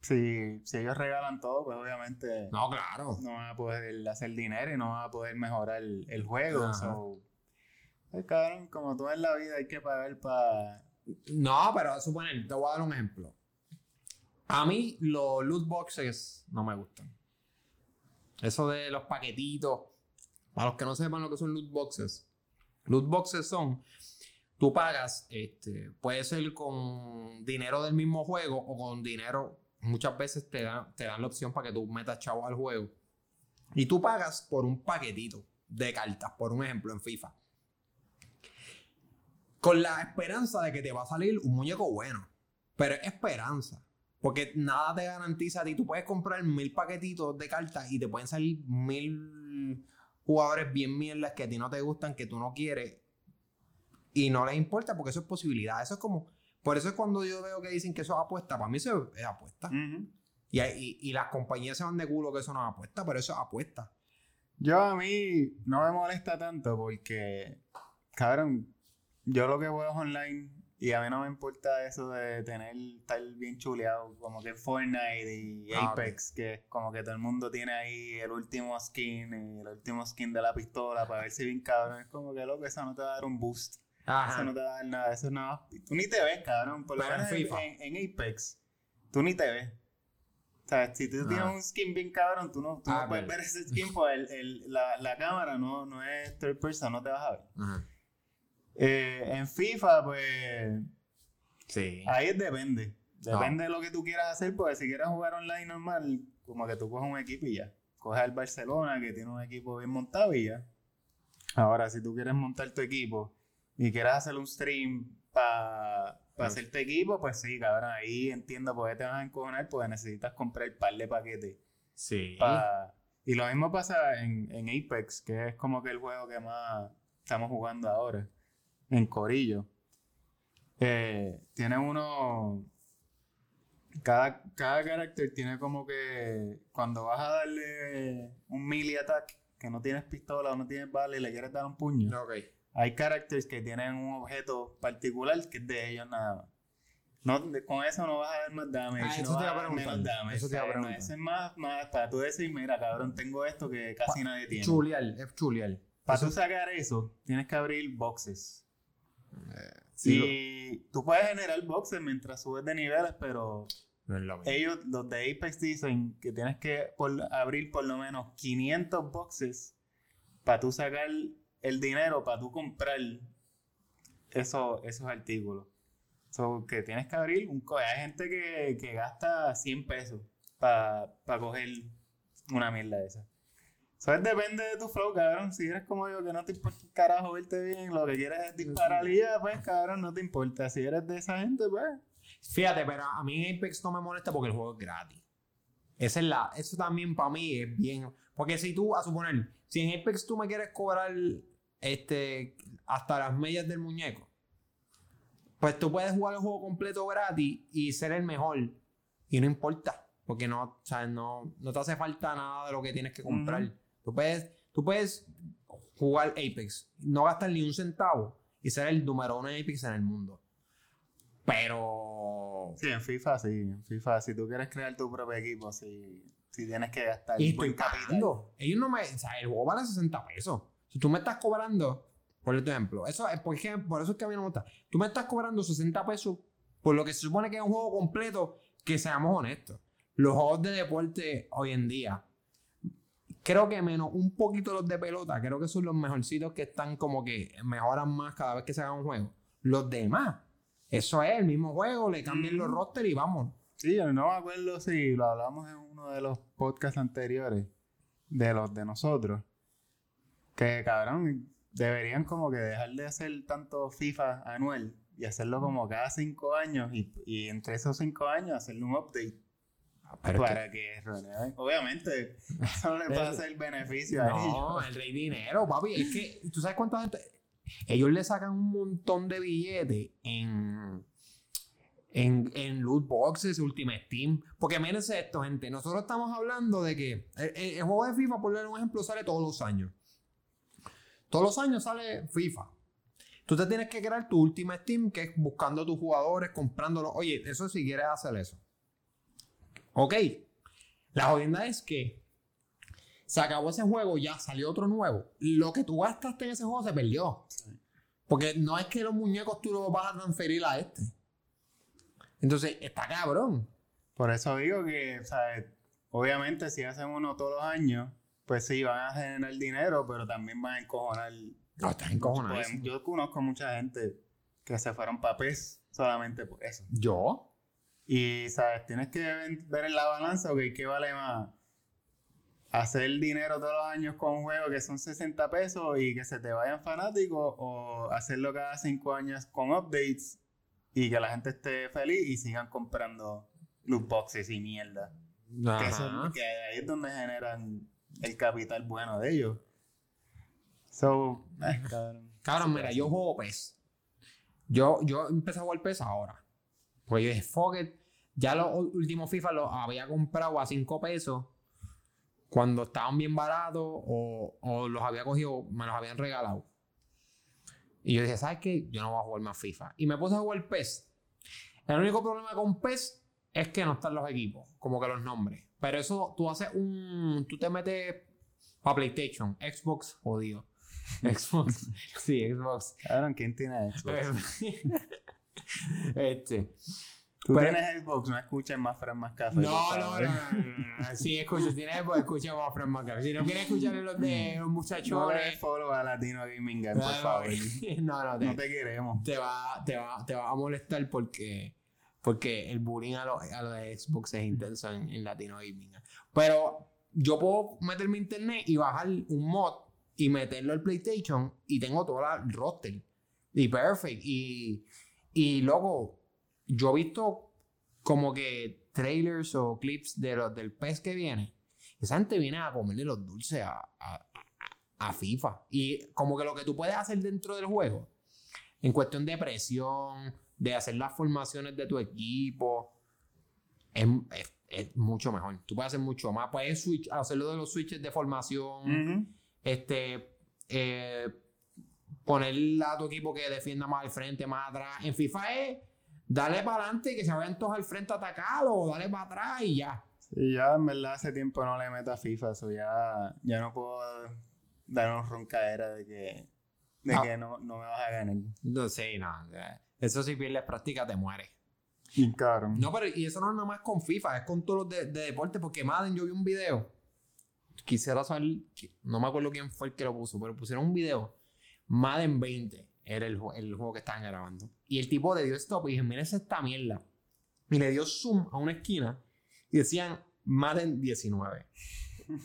si, si ellos regalan todo, pues obviamente No, claro. no van a poder hacer dinero y no van a poder mejorar el, el juego. So, pues, cabrón, como todo en la vida hay que pagar para... No, pero suponer, te voy a dar un ejemplo. A mí los loot boxes no me gustan. Eso de los paquetitos. Para los que no sepan lo que son loot boxes. Loot boxes son. Tú pagas, este, puede ser con dinero del mismo juego o con dinero. Muchas veces te dan, te dan la opción para que tú metas chavos al juego. Y tú pagas por un paquetito de cartas, por un ejemplo, en FIFA. Con la esperanza de que te va a salir un muñeco bueno. Pero es esperanza. Porque nada te garantiza a ti. Tú puedes comprar mil paquetitos de cartas y te pueden salir mil jugadores bien mierdas que a ti no te gustan, que tú no quieres. Y no les importa porque eso es posibilidad. Eso es como. Por eso es cuando yo veo que dicen que eso es apuesta. Para mí eso es apuesta. Y, y, y las compañías se van de culo que eso no es apuesta, pero eso es apuesta. Yo a mí no me molesta tanto porque, cabrón, yo lo que juego es online y a mí no me importa eso de tener, estar bien chuleado, como que Fortnite y Ah, Apex, que es como que todo el mundo tiene ahí el último skin y el último skin de la pistola para ver si bien cabrón. Es como que loco, eso no te va a dar un boost. Eso no te va a dar nada, eso es nada. Tú ni te ves, cabrón. Por lo Pero menos en, FIFA. en- en Apex, tú ni te ves. O sea, si tú tienes Ah. un skin bien cabrón, tú no, tú Ah, no puedes verdad. ver ese skin, pues el, el- la, la cámara no, no es third person, no te vas a ver. Ajá. Eh, en FIFA, pues Sí. ahí depende. Depende de lo que tú quieras hacer, porque si quieres jugar online normal, como que tú coges un equipo y ya. Coges al Barcelona, que tiene un equipo bien montado y ya. Ahora, si tú quieres montar tu equipo y quieres hacer un stream para Ah. hacer tu equipo, pues sí, cabrón, ahí entiendo por qué te vas a encojonar, porque necesitas comprar el par de paquetes. Sí. pa- Y lo mismo pasa en, en Apex, que es como que el juego que más estamos jugando ahora, en Corillo. Eh, tiene uno... Cada, cada carácter tiene como que cuando vas a darle un melee attack, que no tienes pistola o no tienes bala y le quieres dar un puño, Ok. Hay characters que tienen un objeto particular que es de ellos nada más. No, con eso no vas a dar más damage. Ah, eso no te vas a dar menos preguntar, damage, eso te iba a preguntar. Eso es más, más para tú decir, mira, cabrón, tengo esto que casi nadie tiene. Chulial, es chulial. Para Eso- tú sacar eso, tienes que abrir boxes. sí, y tú puedes generar boxes mientras subes de niveles, pero No es lo mismo. ellos, los de Apex, dicen que tienes que por- abrir por lo menos 500 boxes para tú sacar el dinero, para tú comprar eso- esos artículos. So, que tienes que abrir un... co- Hay gente que, que gasta 100 pesos para coger una mierda de esa. So, es depende de tu flow, cabrón. Si eres como yo, que no te importa un carajo verte bien, lo que quieres es disparar y ya, pues, cabrón, no te importa. Si eres de esa gente, pues... Fíjate, pero a mí Apex no me molesta porque el juego es gratis. Esa es la, eso también para mí es bien. Porque si tú, a suponer, si en Apex tú me quieres cobrar este, hasta las medias del muñeco, pues tú puedes jugar el juego completo gratis y ser el mejor. Y no importa. Porque no, o sea, no, no te hace falta nada de lo que tienes que comprar. Ujú. tú, puedes, tú puedes jugar Apex, no gastar ni un centavo y ser el número uno en Apex en el mundo. Pero Sí, en FIFA sí. En FIFA, si tú quieres crear tu propio equipo, sí, sí tienes que gastar Y estoy pagando. Ellos no me. O sea, el juego vale 60 pesos. Si tú me estás cobrando, por ejemplo, eso es porque, por eso es que a mí no me gusta. Tú me estás cobrando 60 pesos por lo que se supone que es un juego completo, que seamos honestos. Los juegos de deporte hoy en día, creo que menos un poquito los de pelota, creo que son los mejorcitos que están como que mejoran más cada vez que se haga un juego. Los demás, eso es el mismo juego, le cambian los roster y vamos. Sí, yo no me acuerdo si lo hablamos en uno de los podcasts anteriores de los de nosotros. Que cabrón, deberían como que dejar de hacer tanto FIFA anual y hacerlo como cada cinco años y, y entre esos cinco años hacerle un update Pero es que- para que renueven. Obviamente, eso no le puede hacer beneficio a No, ellos. el rey dinero, papi. Es que, ¿tú sabes cuánta gente? Ellos le sacan un montón de billetes en, en, en loot boxes, Ultimate Team. Porque mírense esto, gente. Nosotros estamos hablando de que el, el- el juego de FIFA, por dar un ejemplo, sale todos los años. Todos los años sale FIFA. Tú te tienes que crear tu Ultimate Team, que es buscando tus jugadores, comprándolos. Oye, eso si quieres hacer eso. Ok. La jodienda es que se acabó ese juego, ya salió otro nuevo. Lo que tú gastaste en ese juego se perdió. Porque no es que los muñecos tú los vas a transferir a este. Entonces, está cabrón. Por eso digo que, ¿sabes? Obviamente, si hacen uno todos los años, pues sí, van a generar dinero, pero también van a encojonar. No, estás encojonado. Pues, yo conozco mucha gente que se fueron para PES solamente por eso. ¿Yo? Y, ¿sabes? Tienes que ver en la balanza, ok, ¿qué vale más? Hacer dinero todos los años con un juego que son 60 pesos y que se te vayan fanáticos, o hacerlo cada 5 años con updates y que la gente esté feliz y sigan comprando loot boxes y mierda. Que, eso- Ajá. que ahí es donde generan el capital bueno de ellos. So, eh, cabrón. Cabrón, mira, yo juego PES. Yo, yo empecé a jugar PES ahora. Pues yo dije, fuck it. Ya los últimos FIFA los había comprado a 5 pesos cuando estaban bien baratos o, o los había cogido, me los habían regalado. Y yo dije, ¿sabes qué? Yo no voy a jugar más FIFA. Y me puse a jugar PES. El único problema con PES es que no están los equipos, como que los nombres. Pero eso, tú haces un. Tú te metes a PlayStation, Xbox, jodido. Xbox. sí, Xbox. Cabrón, ¿quién tiene Xbox? este. Tú Pero- tienes Xbox, no escuches más Fran más café. No, no, no, no, no, escuchas, tienes pues escucha más Fred Macabre. Si no quieres escuchar los de los No le muchachones. follow a Latino Gaming por favor. no, no, te, No te queremos. te va, te, va, te va a molestar porque, porque el bullying a los a lo de Xbox es intenso en, en Latino Gaming. Pero yo puedo meterme a internet y bajar un mod y meterlo al PlayStation y tengo todo la- roster. Y perfect. Y, y loco, yo he visto como que trailers o clips de los, del pez que viene. Esa gente viene a comerle los dulces a, a- a FIFA. Y como que lo que tú puedes hacer dentro del juego, en cuestión de presión, de hacer las formaciones de tu equipo, es, es- es mucho mejor. Tú puedes hacer mucho más. Puedes switch, hacerlo de los switches de formación Ujú. este eh, poner a tu equipo que defienda más al frente, más atrás. En FIFA es darle para adelante y que se vayan todos al frente a atacarlo, o darle para atrás y ya. Sí, ya en verdad hace tiempo no le meto a FIFA, eso ya, ya no puedo dar una roncadera de que, de Ah. que no, no me vas a ganar. No sé, no. Eso si pierdes práctica te mueres. Bien cabrón. No, pero y eso no es nada más con FIFA, es con todos los de, de deporte, porque Madden yo vi un video. Quisiera saber, no me acuerdo quién fue el que lo puso, pero pusieron un video. Madden 20 era el, el juego que estaban grabando. Y el tipo le dio stop y dije, mira esta mierda. Y le dio zoom a una esquina y decían Madden 19.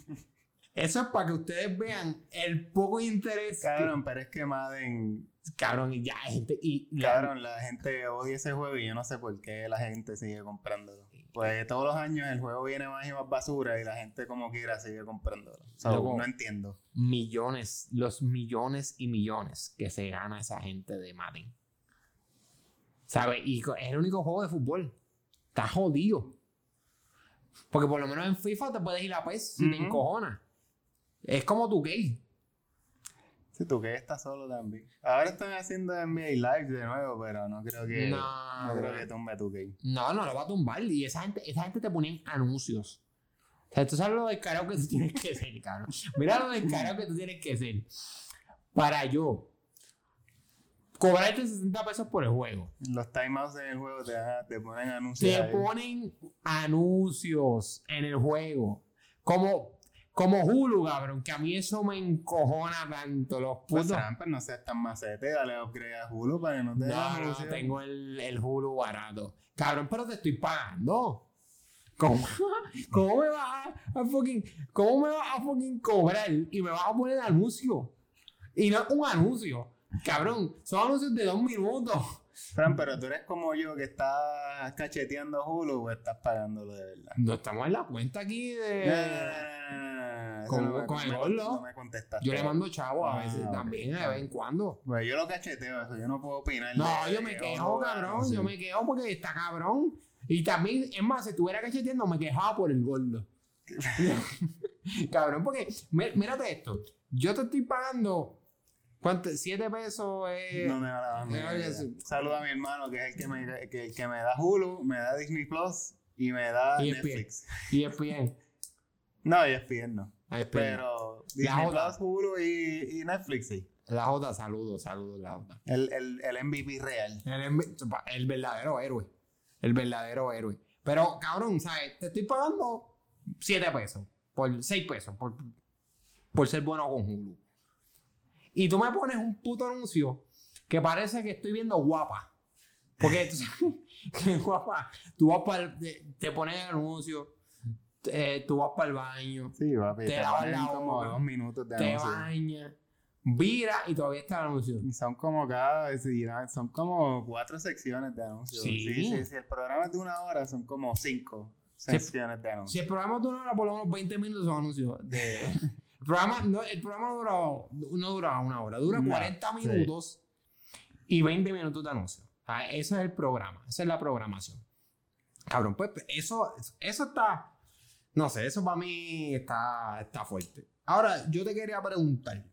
Eso es para que ustedes vean el poco interés. que- Cabrón, pero es que Madden, cabrón, y ya gente. Y la- cabrón, la gente odia ese juego y yo no sé por qué la gente sigue comprándolo. Pues todos los años el juego viene más y más basura y la gente como quiera sigue comprándolo. So, Loco. no entiendo. millones, los millones y millones que se gana esa gente de Madden. ¿Sabes? Y es el único juego de fútbol. Está jodido. Porque por lo menos en FIFA te puedes ir a PES si te Ujú. encojonas. Es como tu gay. Si tú que estás solo también. Ahora están haciendo NBA Live de nuevo, pero no creo que, No, no, creo que tumbe tu game. No, no lo va a tumbar. Y esa gente, esa gente te ponía anuncios. O sea, tú sabes lo descarado que tú tienes que ser, cabrón. Mira lo descarado que tú tienes que ser. Para yo cobrarte 60 pesos por el juego. Los timeouts en el juego te, te ponen anuncios. Te ahí. ponen anuncios en el juego. Como, como Hulu, cabrón, que a mí eso me encojona tanto. Los Pues putos. Trampa, no seas tan macete, dale upgrade a Hulu para que no te no, no, tengo el, el Hulu barato. Cabrón, pero te estoy pagando. ¿Cómo, cómo me vas a, a fucking, cómo me vas a fucking cobrar y me vas a poner anuncio? Y no un anuncio. Cabrón, son anuncios de dos minutos. Fran, pero tú eres como yo que estás cacheteando Hulu o estás pagándolo de verdad. No estamos en la cuenta aquí de. No, no, no, no, no, no, eso Con- me- el gordo. No me contestaste. Yo le mando chavo a Ah, veces ok. también, de vez en cuando. Pues yo lo cacheteo, eso yo no puedo opinar. No, de- yo me quejo, cabrón. Yo me quejo porque está cabrón. Y también, es más, si estuviera cacheteando, me quejaba por el gordo. cabrón, porque, mí- mírate esto. Yo te estoy pagando. ¿Cuánto? ¿Siete pesos? Eh, No me da la mía. oye, sí. Saluda a mi hermano que es el que me, que, que me da Hulu, me da Disney Plus y me da Y Netflix. Y ESPN. No, ESPN no. ESPN. Pero Disney. Plus, Hulu y, y Netflix sí. La J, saludos, saludos, la J. El, el, el MVP real. El, el verdadero héroe. El verdadero héroe. Pero, cabrón, ¿sabes? Te estoy pagando 7 pesos. Por 6 pesos. Por, por ser bueno con Hulu. Y tú me pones un puto anuncio que parece que estoy viendo guapa. Porque tú guapa. Tú vas para te, te pones el anuncio. eh, tú vas para el baño. Sí, papi. Te Te, lavas la como dos minutos de Te anuncio. bañas. Vira y todavía está el anuncio. Y son como cada, son como cuatro secciones de anuncios. Sí. Sí, sí, Si el programa es de una hora, son como cinco secciones de Si anuncios. el programa dura una hora, por lo menos 20 minutos son anuncios. De... el programa, no, el programa no dura, no dura una hora, dura No, 40 sí. minutos y 20 minutos de anuncios. O sea, ese es el programa, esa es la programación. Cabrón, pues eso, eso está, no sé, eso para mí está, está fuerte. Ahora, yo te quería preguntar,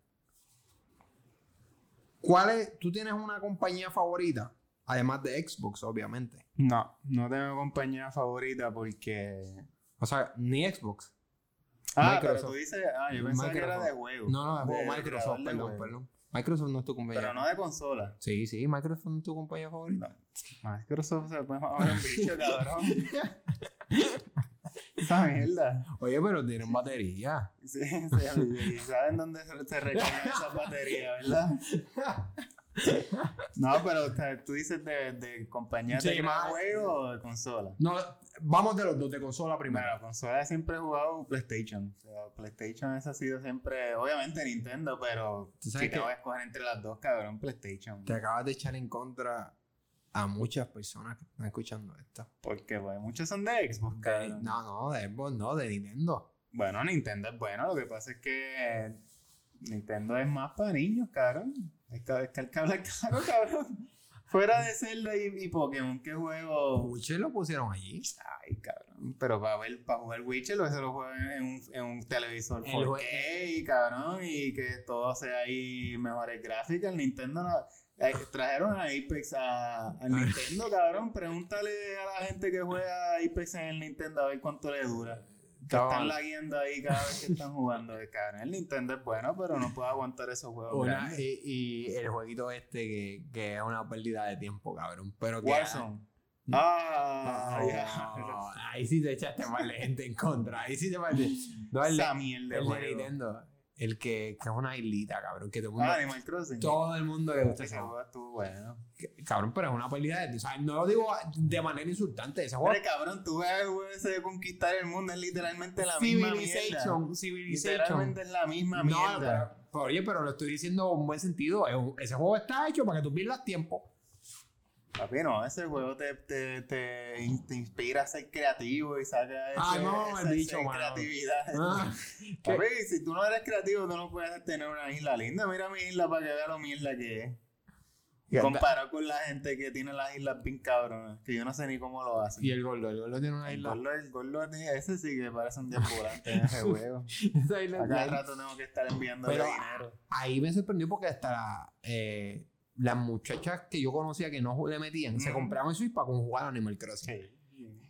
¿cuál es, tú tienes una compañía favorita? Además de Xbox, obviamente. No, no tengo compañía favorita porque... O sea, ni Xbox. Ah, Microsoft. pero tú dices, ah, yo pensaba que era de juego. No, no, de juego Microsoft, perdón, perdón. Microsoft no es tu compañía. Pero no de consola. Sí, sí, Microsoft no es tu compañía favorita. No. Microsoft se puede mamar un bicho, cabrón. Esa mierda. Oye, pero tienen batería. Sí, sí, ¿Saben dónde se, se recogen esas baterías, verdad? No, pero o sea, tú dices de, de compañía Sí, de juego o de consola. No, vamos de los dos, de consola primero. Bueno, consola siempre he jugado PlayStation. O sea, PlayStation esa ha sido siempre, obviamente Nintendo, pero Tú si sabes tengo que- que escoger entre las dos, cabrón, PlayStation. Te acabas de echar en contra a muchas personas que están escuchando esto. Porque pues, muchos son de Xbox, cabrón. no, no, de Xbox, no, de Nintendo. Bueno, Nintendo es bueno, lo que pasa es que Nintendo es más para niños, cabrón. Habla claro, cabrón. Fuera de Zelda y, y Pokémon, ¿qué juego? Witcher lo pusieron allí. Ay, cabrón. Pero para ver, para jugar Witcher, lo se lo juega en un, en un televisor El 4K, y cabrón, y que todo sea ahí mejores gráficas. El Nintendo no. eh, trajeron a Apex a, Nintendo, cabrón. Pregúntale a la gente que juega Apex en el Nintendo a ver cuánto le dura. Que están laguiendo ahí cada vez que están jugando. Cabrón, el Nintendo es bueno, pero no puede aguantar esos juegos. Una- y, y el jueguito este que, que es una pérdida de tiempo, cabrón. Pero que. Warzone. Ah, ya. Oh, ahí sí te echaste mal de gente en contra. Ahí sí te mal de- No, el, de- Esa mierda de el de. Nintendo. El que, que es una islita, cabrón. Que todo el mundo. Ah, Animal Crossing. todo el mundo le gusta ese juego. estuvo bueno. Cabrón, pero es una pérdida de. O sea, no lo digo de manera insultante. Ese juego. Hombre, cabrón, tú ves el juego ese de conquistar el mundo, es literalmente la misma mierda. Civilization. Civilization. Literalmente es la misma No, mierda. pero, pero, oye, pero lo estoy diciendo en buen sentido. Ese juego está hecho para que tú pierdas tiempo. Papi, no, ese juego te, te, te, te inspira a ser creativo y saca Ah, ese- no, esa- mano. creatividad. Ah, ¿qué? Papi, si tú no eres creativo, tú no puedes tener una isla linda. Mira mi isla para que vea lo mierda que es. Comparado con la gente que tiene las islas bien cabronas, que yo no sé ni cómo lo hacen. Y el gordo, el gordo tiene una isla. el gordo, ese sí que parece un volante en ese juego. Esa isla- A cada rato tengo que estar enviando Pero- dinero. Ahí me sorprendió porque hasta eh, las muchachas que yo conocía que no le metían, se Ujú. compraban Switch para como jugar Animal Crossing. Sí.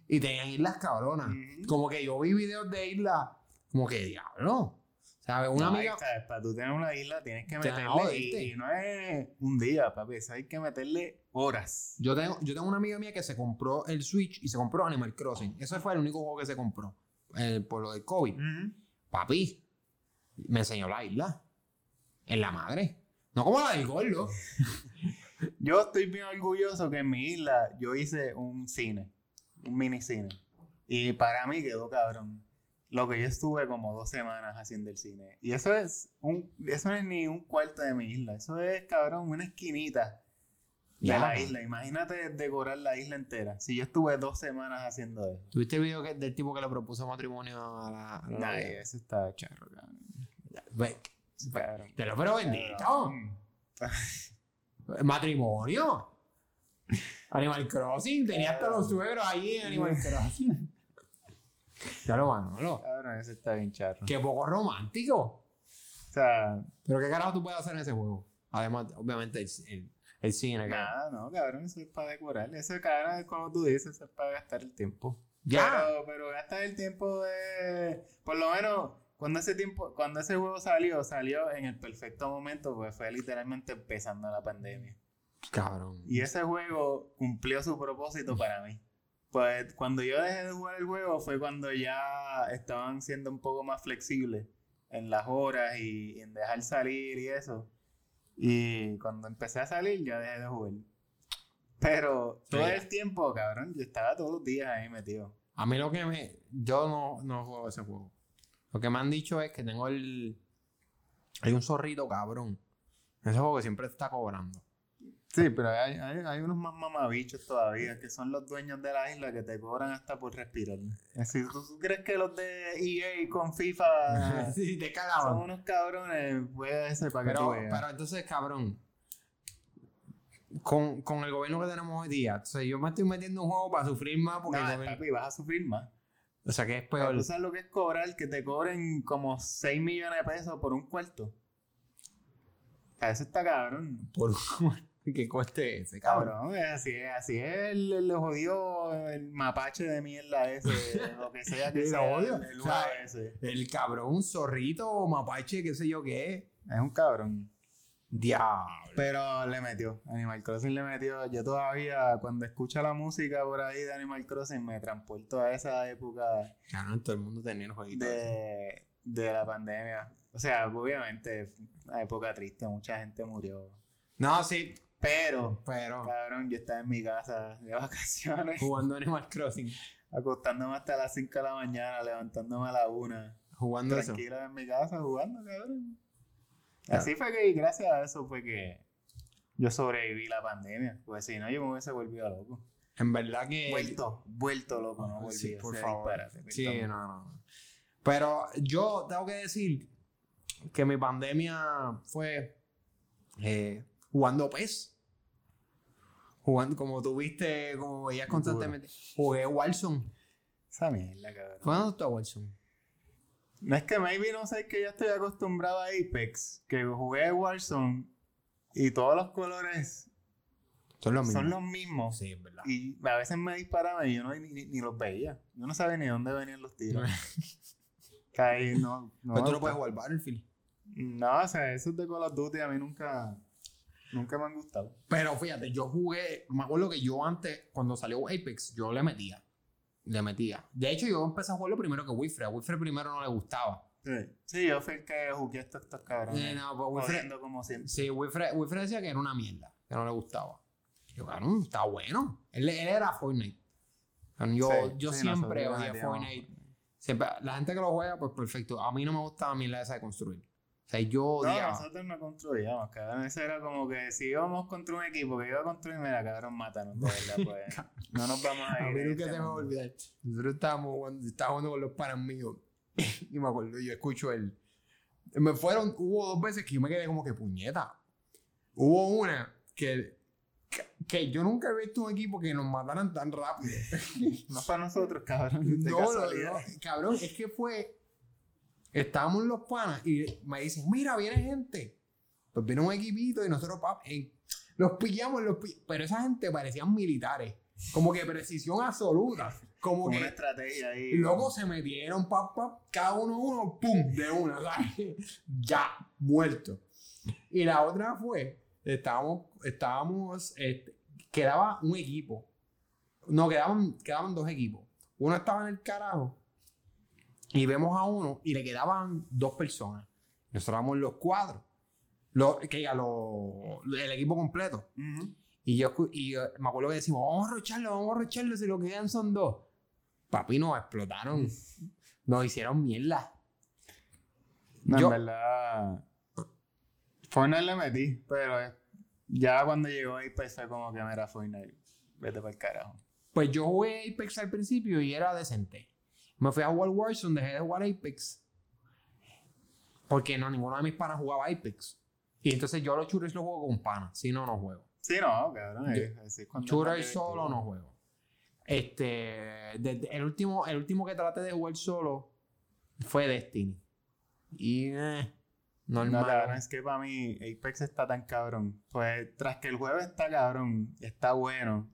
Y tenían islas cabronas. Ujú. Como que yo vi videos de islas, como que diablo. ¿Sabes? Una No, amiga. ¿sabes? Para tú tener una isla tienes que Te meterle. jodiste. Y, y no es un día, papi. eso hay que meterle horas. Yo tengo, yo tengo una amiga mía que se compró el Switch y se compró Animal Crossing. Ese fue el único juego que se compró. eh, por lo del COVID. Papi, me enseñó la isla. En la madre. No como la del gordo. Yo estoy bien orgulloso que en mi isla yo hice un cine, un mini cine. Y para mí quedó cabrón. Lo que yo estuve como dos semanas haciendo el cine. Y eso es un, eso no es ni un cuarto de mi isla. Eso es, cabrón, una esquinita de Ya. la isla. Imagínate decorar la isla entera. Si yo estuve dos semanas haciendo eso. ¿Tuviste el video que- del tipo que le propuso matrimonio a la, a la Nah, eso está charro, cabrón. Ve, Cabrón. Te lo pero bendito. Cabrón. Matrimonio. Animal Crossing. Tenía hasta los suegros ahí en Animal Crossing. Ya lo Manolo. Cabrón, eso está bien charro. Qué poco romántico. O sea, Pero qué carajo tú puedes hacer en ese juego. Además, obviamente, el, el, el cine. nada, no, cabrón, eso es para decorar. Eso, cabrón, es como tú dices, eso es para gastar el tiempo. Ya. Pero, pero gastar el tiempo de. Por lo menos, cuando ese tiempo, cuando ese juego salió, salió en el perfecto momento, pues fue literalmente empezando la pandemia. Cabrón. Y ese juego cumplió su propósito para mí. Pues cuando yo dejé de jugar el juego fue cuando ya estaban siendo un poco más flexibles en las horas y en dejar salir y eso. Y cuando empecé a salir ya dejé de jugar. Pero todo el tiempo, cabrón, yo estaba todos los días ahí metido. A mí lo que me. Yo no, no juego ese juego. Lo que me han dicho es que tengo el. Hay un zorrito cabrón. Ese juego que siempre te está cobrando. Sí, pero hay, hay, hay unos más mamabichos todavía que son los dueños de la isla que te cobran hasta por respirar. Es decir, ¿tú, crees que los de EA con FIFA sí, te son unos cabrones? Puede ese para que tú Pero, veas. pero entonces, cabrón. Con, con el gobierno que tenemos hoy día, entonces yo me estoy metiendo en un juego para sufrir más porque No, el papi, vas a sufrir más. O sea que es Pero peor. ¿Tú sabes lo que es cobrar? Que te cobren como 6 millones de pesos por un cuarto. O sea, eso está cabrón. Por que cueste ese, cabrón. Cabrón, así es, así es el, el jodido, el mapache de mierda ese, lo que sea que sea, odio. el, el O sea, juego ese. El cabrón, zorrito, mapache, qué sé yo qué es. Es un cabrón. Diablo. Pero le metió. Animal Crossing le metió. Yo todavía, cuando escucho la música por ahí de Animal Crossing, me transporto a esa época Claro, todo el mundo tenía el jueguito. de, de la pandemia. O sea, obviamente, una época triste, mucha gente murió. No, sí, Pero, pero cabrón, yo estaba en mi casa de vacaciones, jugando Animal Crossing, acostándome hasta las 5 de la mañana, levantándome a la 1. jugando eso. Tranquilo en mi casa jugando, cabrón. Así fue que, gracias a eso, fue que yo sobreviví la pandemia. Pues si no, yo me hubiese volvido loco. En verdad que. Vuelto, vuelto loco, no volví. Sí, o por sea, favor. disparate, Sí, no, no. Pero yo tengo que decir que mi pandemia fue eh, jugando PES. Jugando, como tú viste, como veías constantemente. Jugué Warzone. Esa mierda, cabrón. ¿Cuándo está Warzone? No es que maybe no sé que yo estoy acostumbrado a Apex, que jugué Warzone y todos los colores Son los mismos. son los mismos. Sí, es verdad. Y a veces me disparaban y yo no, ni, ni- ni los veía. Yo no sabía ni dónde venían los tiros. Que no, no, Pero tú me no puedes jugar Battlefield. No, o sea, esos de Call of Duty a mí nunca, nunca me han gustado. Pero fíjate, yo jugué, me acuerdo que yo antes, cuando salió Apex, yo le metía. Le metía. De hecho, yo empecé a jugarlo primero que Wilfred. A Wilfred primero no le gustaba. Sí, sí yo fui el que jugué a estos, estos cabrones. Eh, no, pues Wilfred, jodiendo como siempre. sí, Wilfred, Wilfred decía que era una mierda, que no le gustaba. Yo, cabrón, está bueno. Él, él era Fortnite. Yo, Sí, yo sí, siempre odié metíamos- Fortnite. Siempre, la gente que lo juega, pues perfecto. A mí no me gustaba mierda esa de construir. O sea, yo No, nosotros no construíamos, cabrón. Eso era como que si íbamos contra un equipo que iba a construir, mira, cabrón, mátanos, verdad, pues. no nos vamos a A ir. mí en nunca se me va a olvidar. Nosotros estábamos jugando, jugando con los panas míos. y me acuerdo, yo escucho el. Me fueron, hubo dos veces que yo me quedé como que puñeta. Hubo una que, que, yo nunca he visto un equipo que nos mataran tan rápido. No para nosotros, cabrón. no, no, no, cabrón, es que fue. Estábamos los panas y me dicen, mira, viene gente. Pues viene un equipito y nosotros, pap, eh, los pillamos, los pero esa gente parecían militares. Como que precisión absoluta. Como Como que una estrategia ahí. y luego se metieron, pap, pap, cada uno uno, pum, de una, ¿sabes? ya, muerto. Y la otra fue, estábamos, estábamos, este, quedaba un equipo. No, quedaban, quedaban dos equipos. Uno estaba en el carajo y vemos a uno y le quedaban dos personas. Nosotros éramos los cuatro. Los, que diga, los- el equipo completo. Y yo y me acuerdo que decimos, vamos a rocharlo, vamos a rocharlo, si lo que quedan son dos. Papi, nos explotaron. Nos hicieron mierda. No, Yo- en verdad. Fortnite le metí, pero eh, ya cuando llegó pues fue como que mira, Fortnite, vete para el carajo. Pues yo jugué Apex al principio y era decente. Me fui a jugar Warzone, dejé de jugar Apex. Porque no, ninguno de mis panas jugaba Apex. Y entonces yo los shooters los juego con panas, si no, no juego. Sí, no, cabrón. Más solo no juego. Este, el último, el último que traté de jugar solo fue Destiny. Y eh, No, normal. cabrón, es que para mí Apex está tan cabrón. Pues tras que el juego está cabrón, está bueno,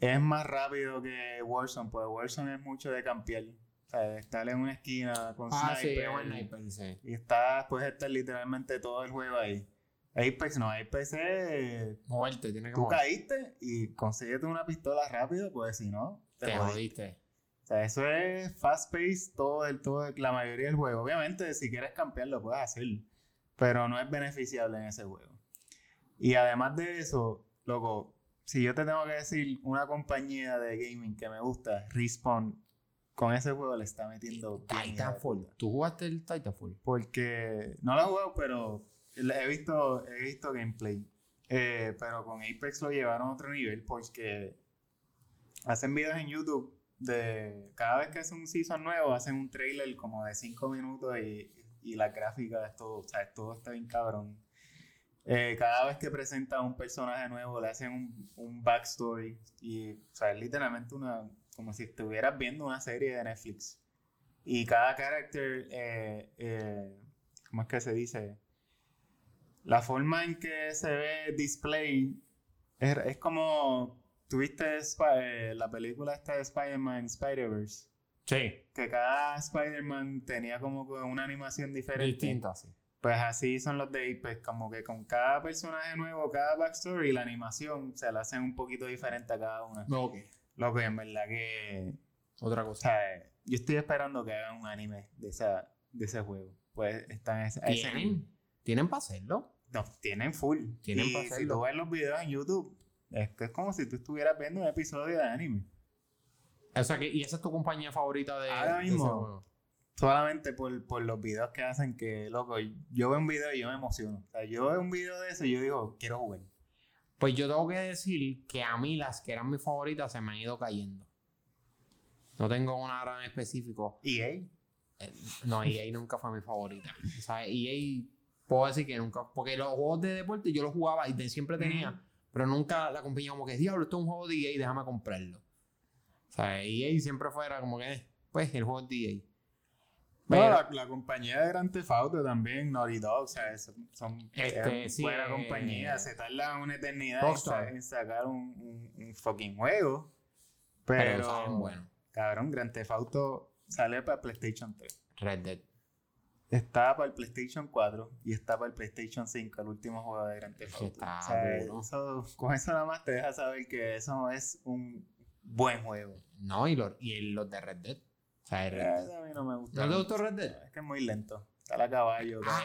es más rápido que Warzone, pues Warzone es mucho de campear. O sea, estar en una esquina con ah, sí, sniper. es un sniper, sí. Y está, puedes estar literalmente todo el juego ahí. Apex no, Apex es. Moverte, tiene que Tú mover. caíste y consíguete una pistola rápido, pues si no, te, Te jodiste. jodiste. O sea, eso es fast pace todo el, todo el- la mayoría del juego. Obviamente, si quieres campear, lo puedes hacer. Pero no es beneficiable en ese juego. Y además de eso, loco, si yo te tengo que decir una compañía de gaming que me gusta, Respawn, con ese juego le está metiendo bien, Titanfall. ¿Tú jugaste el Titanfall? Porque no lo he jugado, pero he visto, he visto gameplay. Eh, pero con Apex lo llevaron a otro nivel porque hacen videos en YouTube de cada vez que es un season nuevo, hacen un trailer como de 5 minutos y, y la gráfica es todo, o sea, todo está bien cabrón. Eh, cada vez que presenta un personaje nuevo, le hacen un, un backstory y, o sea, es literalmente una, como si estuvieras viendo una serie de Netflix. Y cada character, eh, eh, ¿cómo es que se dice? La forma en que se ve display es, es como, ¿tuviste eh, la película esta de Spider-Man, Spider-Verse? Sí. Que cada Spider-Man tenía como una animación diferente. Distinto, así. Pues así son los de Apex, como que con cada personaje nuevo, cada backstory, la animación se la hacen un poquito diferente a cada una. Ok. Lo que en verdad que. Otra cosa. yo estoy esperando que hagan un anime de, esa, de ese juego. Pues están a ese. ¿Tienen? ¿Tienen para hacerlo? No, tienen full. Tienen y pa' si hacerlo. tú ves los videos en YouTube, es que es como si tú estuvieras viendo un episodio de anime. O sea, que, ¿y esa es tu compañía favorita de, Ahora de ese mismo. juego? Solamente por, por los videos que hacen que, loco, yo veo un video y yo me emociono. O sea, yo veo un video de eso y yo digo, quiero jugar. Pues yo tengo que decir que a mí las que eran mis favoritas se me han ido cayendo. No tengo una en específico. EA. Eh, No, EA nunca fue mi favorita. O sea, EA puedo decir que nunca. Porque los juegos de deporte yo los jugaba y de- siempre tenía. Ujú. Pero nunca la compañía como que, diablo, esto es un juego de EA, déjame comprarlo. O sea, EA siempre fuera como que, eh, pues, el juego de EA. No, Pero- la, la compañía de Grand Theft Auto también, Naughty Dog, o sea, son, son Este, sí, buena eh, compañía. Se tardan una eternidad en, sacar un, un, un fucking juego. Pero, bueno. cabrón, Grand Theft Auto sale para PlayStation 3. Red Dead. Está para el PlayStation 4 y está para el PlayStation 5, el último juego de Grand Theft Auto. está O sea, eso- con eso nada más te deja saber que eso es un buen juego. No, y, los y los de Red Dead. O sea, a mí no me gusta. ¿No te gustó Red Dead? Es que es muy lento. Está a caballo. Ah,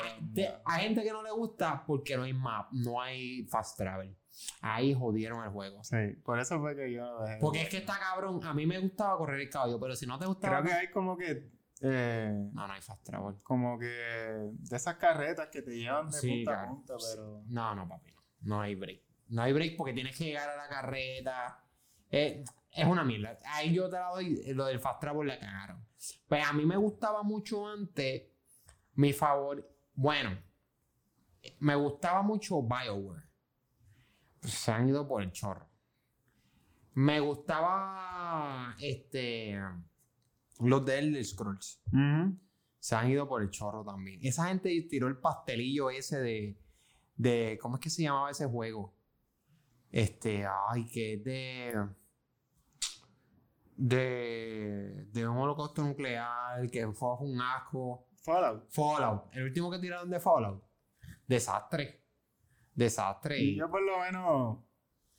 hay gente que no le gusta porque no hay map, no hay fast travel. Ahí jodieron el juego. Sí, por eso fue que yo lo dejé. Porque es que está cabrón. A mí me gustaba correr el caballo, pero si no te gustaba. Creo que hay como que. eh, No, no hay fast travel. como que. De esas carretas que te llevan de Sí, punta a punta, pero. No, no, papi. No, no hay break. No hay break porque tienes que llegar a la carreta. Eh, es una mierda. Ahí yo te la doy. Lo del fast travel le cagaron. Pues a mí me gustaba mucho antes. Mi favor. Bueno, me gustaba mucho BioWare. Se han ido por el chorro. Me gustaba. Este. Los de Elder Scrolls. Se han ido por el chorro también. Esa gente tiró el pastelillo ese de. de ¿Cómo es que se llamaba ese juego? Este. Ay, que es de. De. De un holocausto nuclear. Que fue un asco. Fallout. Fallout. El último que tiraron de Fallout. Desastre. Desastre. Y yo por lo menos.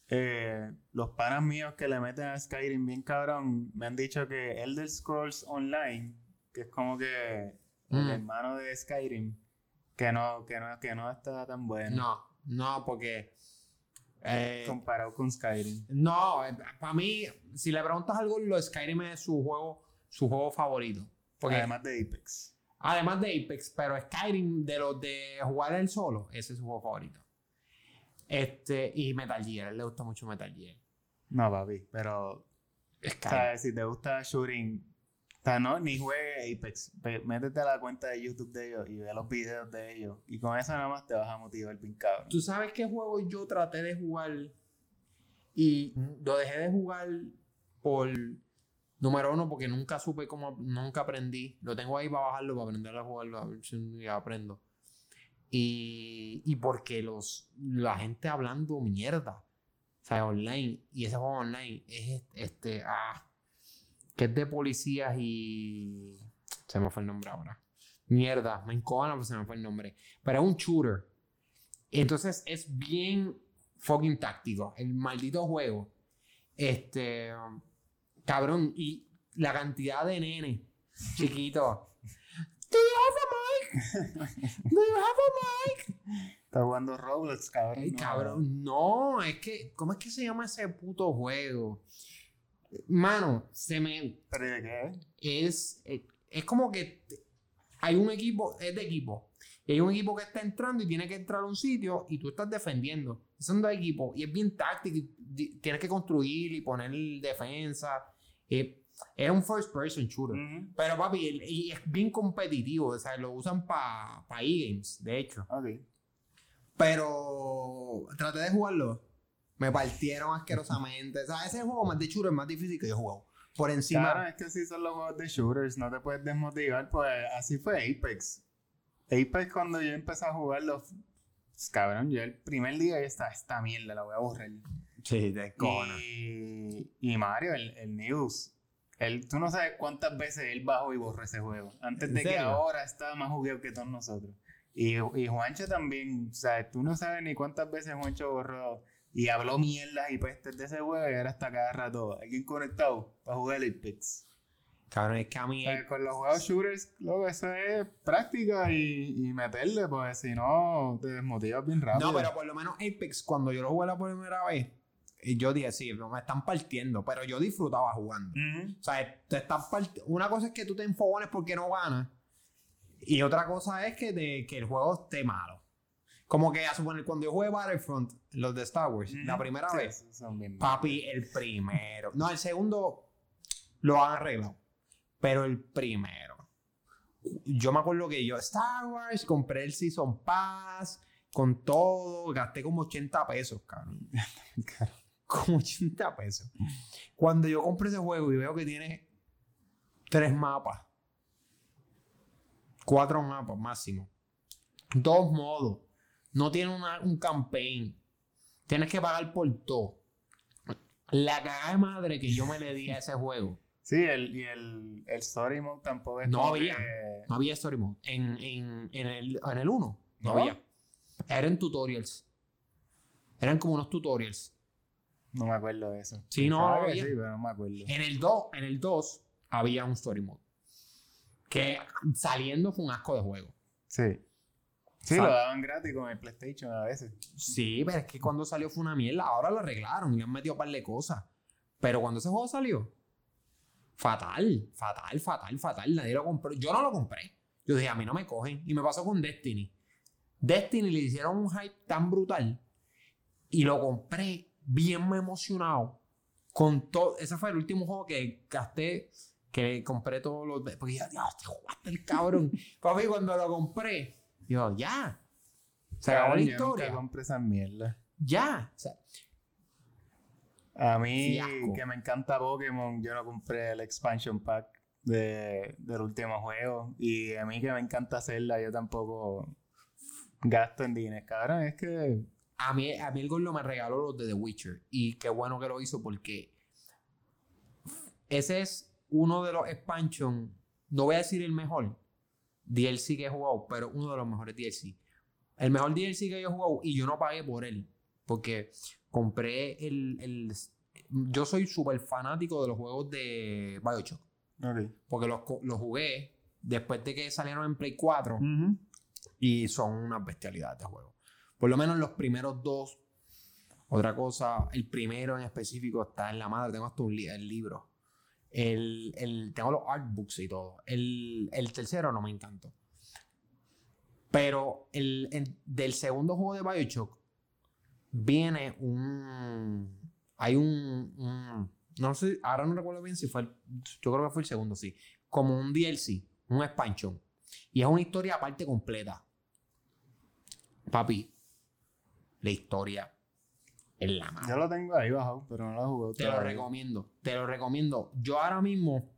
eh, los panas míos que le meten a Skyrim bien cabrón me han dicho que Elder Scrolls Online, que es como que el Mm. hermano de Skyrim, que no, que no, que no está tan bueno No, no, porque. Eh, comparado con Skyrim. no, para mí, si le preguntas algo, lo Skyrim es su juego, su juego favorito. Porque Además de Apex. Además de Apex, pero Skyrim, de los de jugar él solo, ese es su juego favorito. Este, y Metal Gear, a él le gusta mucho Metal Gear. No, papi, pero O Skyrim. sea, si te gusta shooting, o sea, no, ni juegue Apex. Métete a la cuenta de YouTube de ellos y ve los videos de ellos. Y con eso nada más te vas a motivar bien cabrón. ¿Tú sabes qué juego yo traté de jugar y lo dejé de jugar por número uno porque nunca supe cómo, nunca aprendí. Lo tengo ahí para bajarlo, para aprender a jugarlo, a ver si aprendo. Y, y porque los, la gente hablando mierda, o sea, online, y ese juego online es este, ah, que es de policías y... Se me fue el nombre ahora. Mierda, me encojona, pero se me fue el nombre. Pero es un shooter. Entonces es bien fucking táctico. El maldito juego. Este. Cabrón. Y la cantidad de nenes chiquitos. Do you have a mic? Do you have a mic? Estás jugando Roblox, cabrón. Ay, no. cabrón. No, es que. ¿Cómo es que se llama ese puto juego? Mano, se me. ¿Pero de qué? es, es, es como que hay un equipo, es de equipo. Y hay un equipo que está entrando y tiene que entrar a un sitio y tú estás defendiendo. Son dos equipos y es bien táctico. y Tienes que construir y poner defensa. Eh, es un first person shooter. Pero papi, el- y es bien competitivo. O sea, lo usan para pa e-games, de hecho. Ok. Pero traté de jugarlo. Me partieron asquerosamente. O sea, ese juego más de shooter es más difícil que yo juego. Por encima. Claro, es que así son los juegos de shooters, no te puedes desmotivar, pues así fue Apex. Apex cuando yo empecé a jugarlo, pues, cabrón, yo el primer día ya estaba, esta mierda la voy a borrar. Sí, de Y, y Mario, el, el News, él, tú no sabes cuántas veces él bajó y borró ese juego. Antes ¿En de que ahora estaba más jugueo que todos nosotros. Y, y Juancho también, o sea, tú no sabes ni cuántas veces Juancho borró y habló mierdas y pestes de ese juego y ahora está cada rato alguien conectado para jugar el Apex. Cabrón, es que a mí. O sea, con los juegos shooters, luego eso es práctica y, y meterle, pues si no te desmotivas bien rápido. No, pero por lo menos Apex, cuando yo lo jugué la primera vez, eh, yo dije, sí, me están partiendo, pero yo disfrutaba jugando. O sea, te están una cosa es que tú te enfogones porque no ganas. Y otra cosa es que, te- que el juego esté malo. Como que a suponer, cuando yo jugué Battlefront, los de Star Wars, la primera Sí, vez, esos son bien papi, el primero. No, el segundo lo han arreglado. Pero el primero. Yo me acuerdo que yo, Star Wars, compré el Season Pass, con todo, gasté como 80 pesos, cabrón. caro. Como 80 pesos. Cuando yo compré ese juego y veo que tiene tres mapas, cuatro mapas máximo, dos modos, no tiene una- un campaign, tienes que pagar por todo. La cagada de madre que yo me le di a ese juego. Sí, el, y el, el story mode tampoco es No había. que- No había story mode. En, en, en el, en el 1 no, ¿No? había. Eran tutorials. Eran como unos tutorials. No me acuerdo de eso. Sí, no, no había. sí, pero no me acuerdo. En el 2, en el 2 había un story mode. Que saliendo fue un asco de juego. Sí. Sí, lo daban gratis con el PlayStation a veces. Sí, pero es que cuando salió fue una mierda. Ahora lo arreglaron y le han metido un par de cosas. Pero cuando ese juego salió, fatal, fatal, fatal, fatal. Nadie lo compró. Yo no lo compré. Yo dije, a mí no me cogen. Y me pasó con Destiny. Destiny le hicieron un hype tan brutal. Y lo compré bien emocionado. Con todo. Ese fue el último juego que gasté. Que compré todos los. Porque ya, Dios, te jugaste el cabrón. Papi, cuando lo compré, digo, ya. Se acabó la historia. Ya. O sea, A mí, Fiasco. que me encanta Pokémon, yo no compré el expansion pack de, del último juego. Y a mí que me encanta Zelda, yo tampoco gasto en dinero. Cabrón, es que... a mí, a mí el gordo me regaló los de The Witcher. Y qué bueno que lo hizo porque ese es uno de los expansion. No voy a decir el mejor DLC que he jugado, pero uno de los mejores DLC. El mejor DLC que yo he jugado y yo no pagué por él. Porque compré el. el- yo soy súper fanático de los juegos de Bioshock. Ok. Porque los, los jugué después de que salieron en Play 4. Ujú. Y son unas bestialidades de juego. Por lo menos los primeros dos. Otra cosa, el primero en específico está en la madre. Tengo hasta un li- el libro. El, el- tengo los artbooks y todo. El, el tercero no me encantó. Pero el, el- del segundo juego de Bioshock viene un. Hay un, un- No sé, ahora no recuerdo bien si fue el. Yo creo que fue el segundo, sí. Como un DLC, un expansion. Y es una historia aparte completa. Papi, la historia es la madre. Yo lo tengo ahí bajado, pero no lo he jugado Te lo recomiendo, te lo recomiendo. Yo ahora mismo,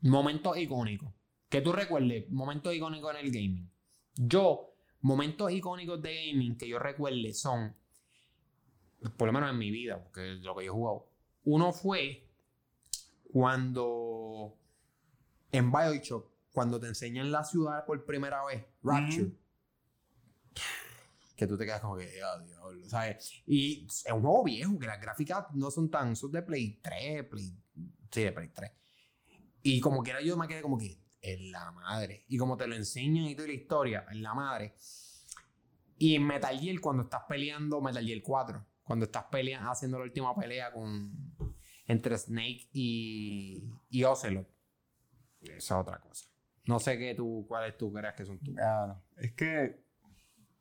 momentos icónicos. Que tú recuerdes, momentos icónicos en el gaming. Yo, momentos icónicos de gaming que yo recuerde son, por lo menos en mi vida, porque es lo que yo he jugado. Uno fue cuando en Bioshock, cuando te enseñan la ciudad por primera vez, Rapture. Que tú te quedas como que, ah, diablo, ¿sabes? Y es un juego viejo, que las gráficas no son tan. Son de Play 3, Play. Sí, de Play 3. Y como quiera, yo me quedé como que, en la madre. Y como te lo enseñan y toda la historia, en la madre. Y en Metal Gear, cuando estás peleando, Metal Gear 4, cuando estás peleando, haciendo la última pelea con. entre Snake y. y Ocelot. Esa es otra cosa. No sé qué tú, cuáles tú creas que son tú. No. Es que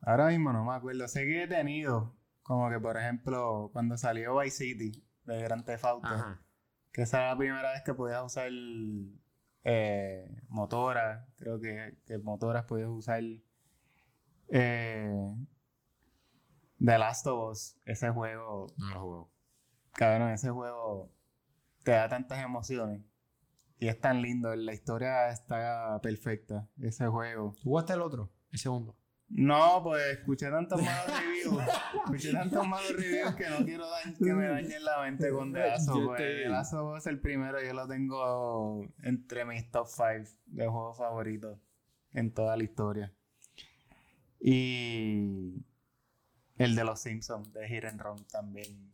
ahora mismo no me acuerdo. Sé que he tenido, como que por ejemplo, cuando salió Vice City de Grand Theft Auto, Ajá. que esa era la primera vez que podías usar eh, motoras. Creo que, que motoras podías usar eh, The Last of Us. Ese juego, No lo juego. cabrón, ese juego te da tantas emociones. Y es tan lindo, la historia está perfecta, ese juego. ¿Tú jugaste el otro? El segundo. No, pues escuché tantos malos reviews. escuché tantos malos reviews que no quiero que me dañen la mente con The Last of Us. The Last of Us, el primero, yo lo tengo entre mis top 5 de juegos favoritos en toda la historia. Y el de los Simpsons, de Hit and Run también.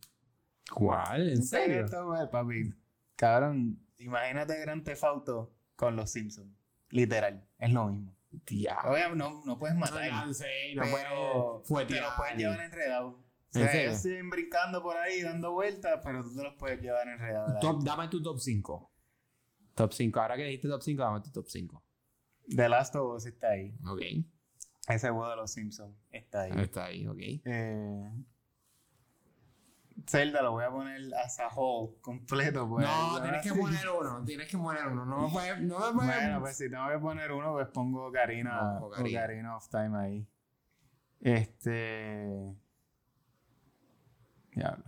¿Cuál? ¿En serio? Esto, güey, papi. Cabrón, imagínate Grand Theft Auto con los Simpsons. Literal, es lo mismo. Diablo. Obviamente no, no puedes matar. No, no sé, no pero puedo te los puedes llevar enredados. O ¿En sea, ellos siguen brincando por ahí, dando vueltas, pero tú te los puedes llevar enredados. Top- dame tu top 5. Top 5. Ahora que dijiste top 5, dame tu top 5. The Last of Us está ahí. Ok. Ese juego de los Simpsons está ahí. Está ahí, ok. Eh, Zelda lo voy a poner as a whole, completo. Pues, no, tienes que poner uno. Tienes que poner uno. No me puedes. No me puedes. Bueno, pues si tengo que poner uno, pues pongo Karina No, Ocarina. Of Time ahí. Este. Diablo.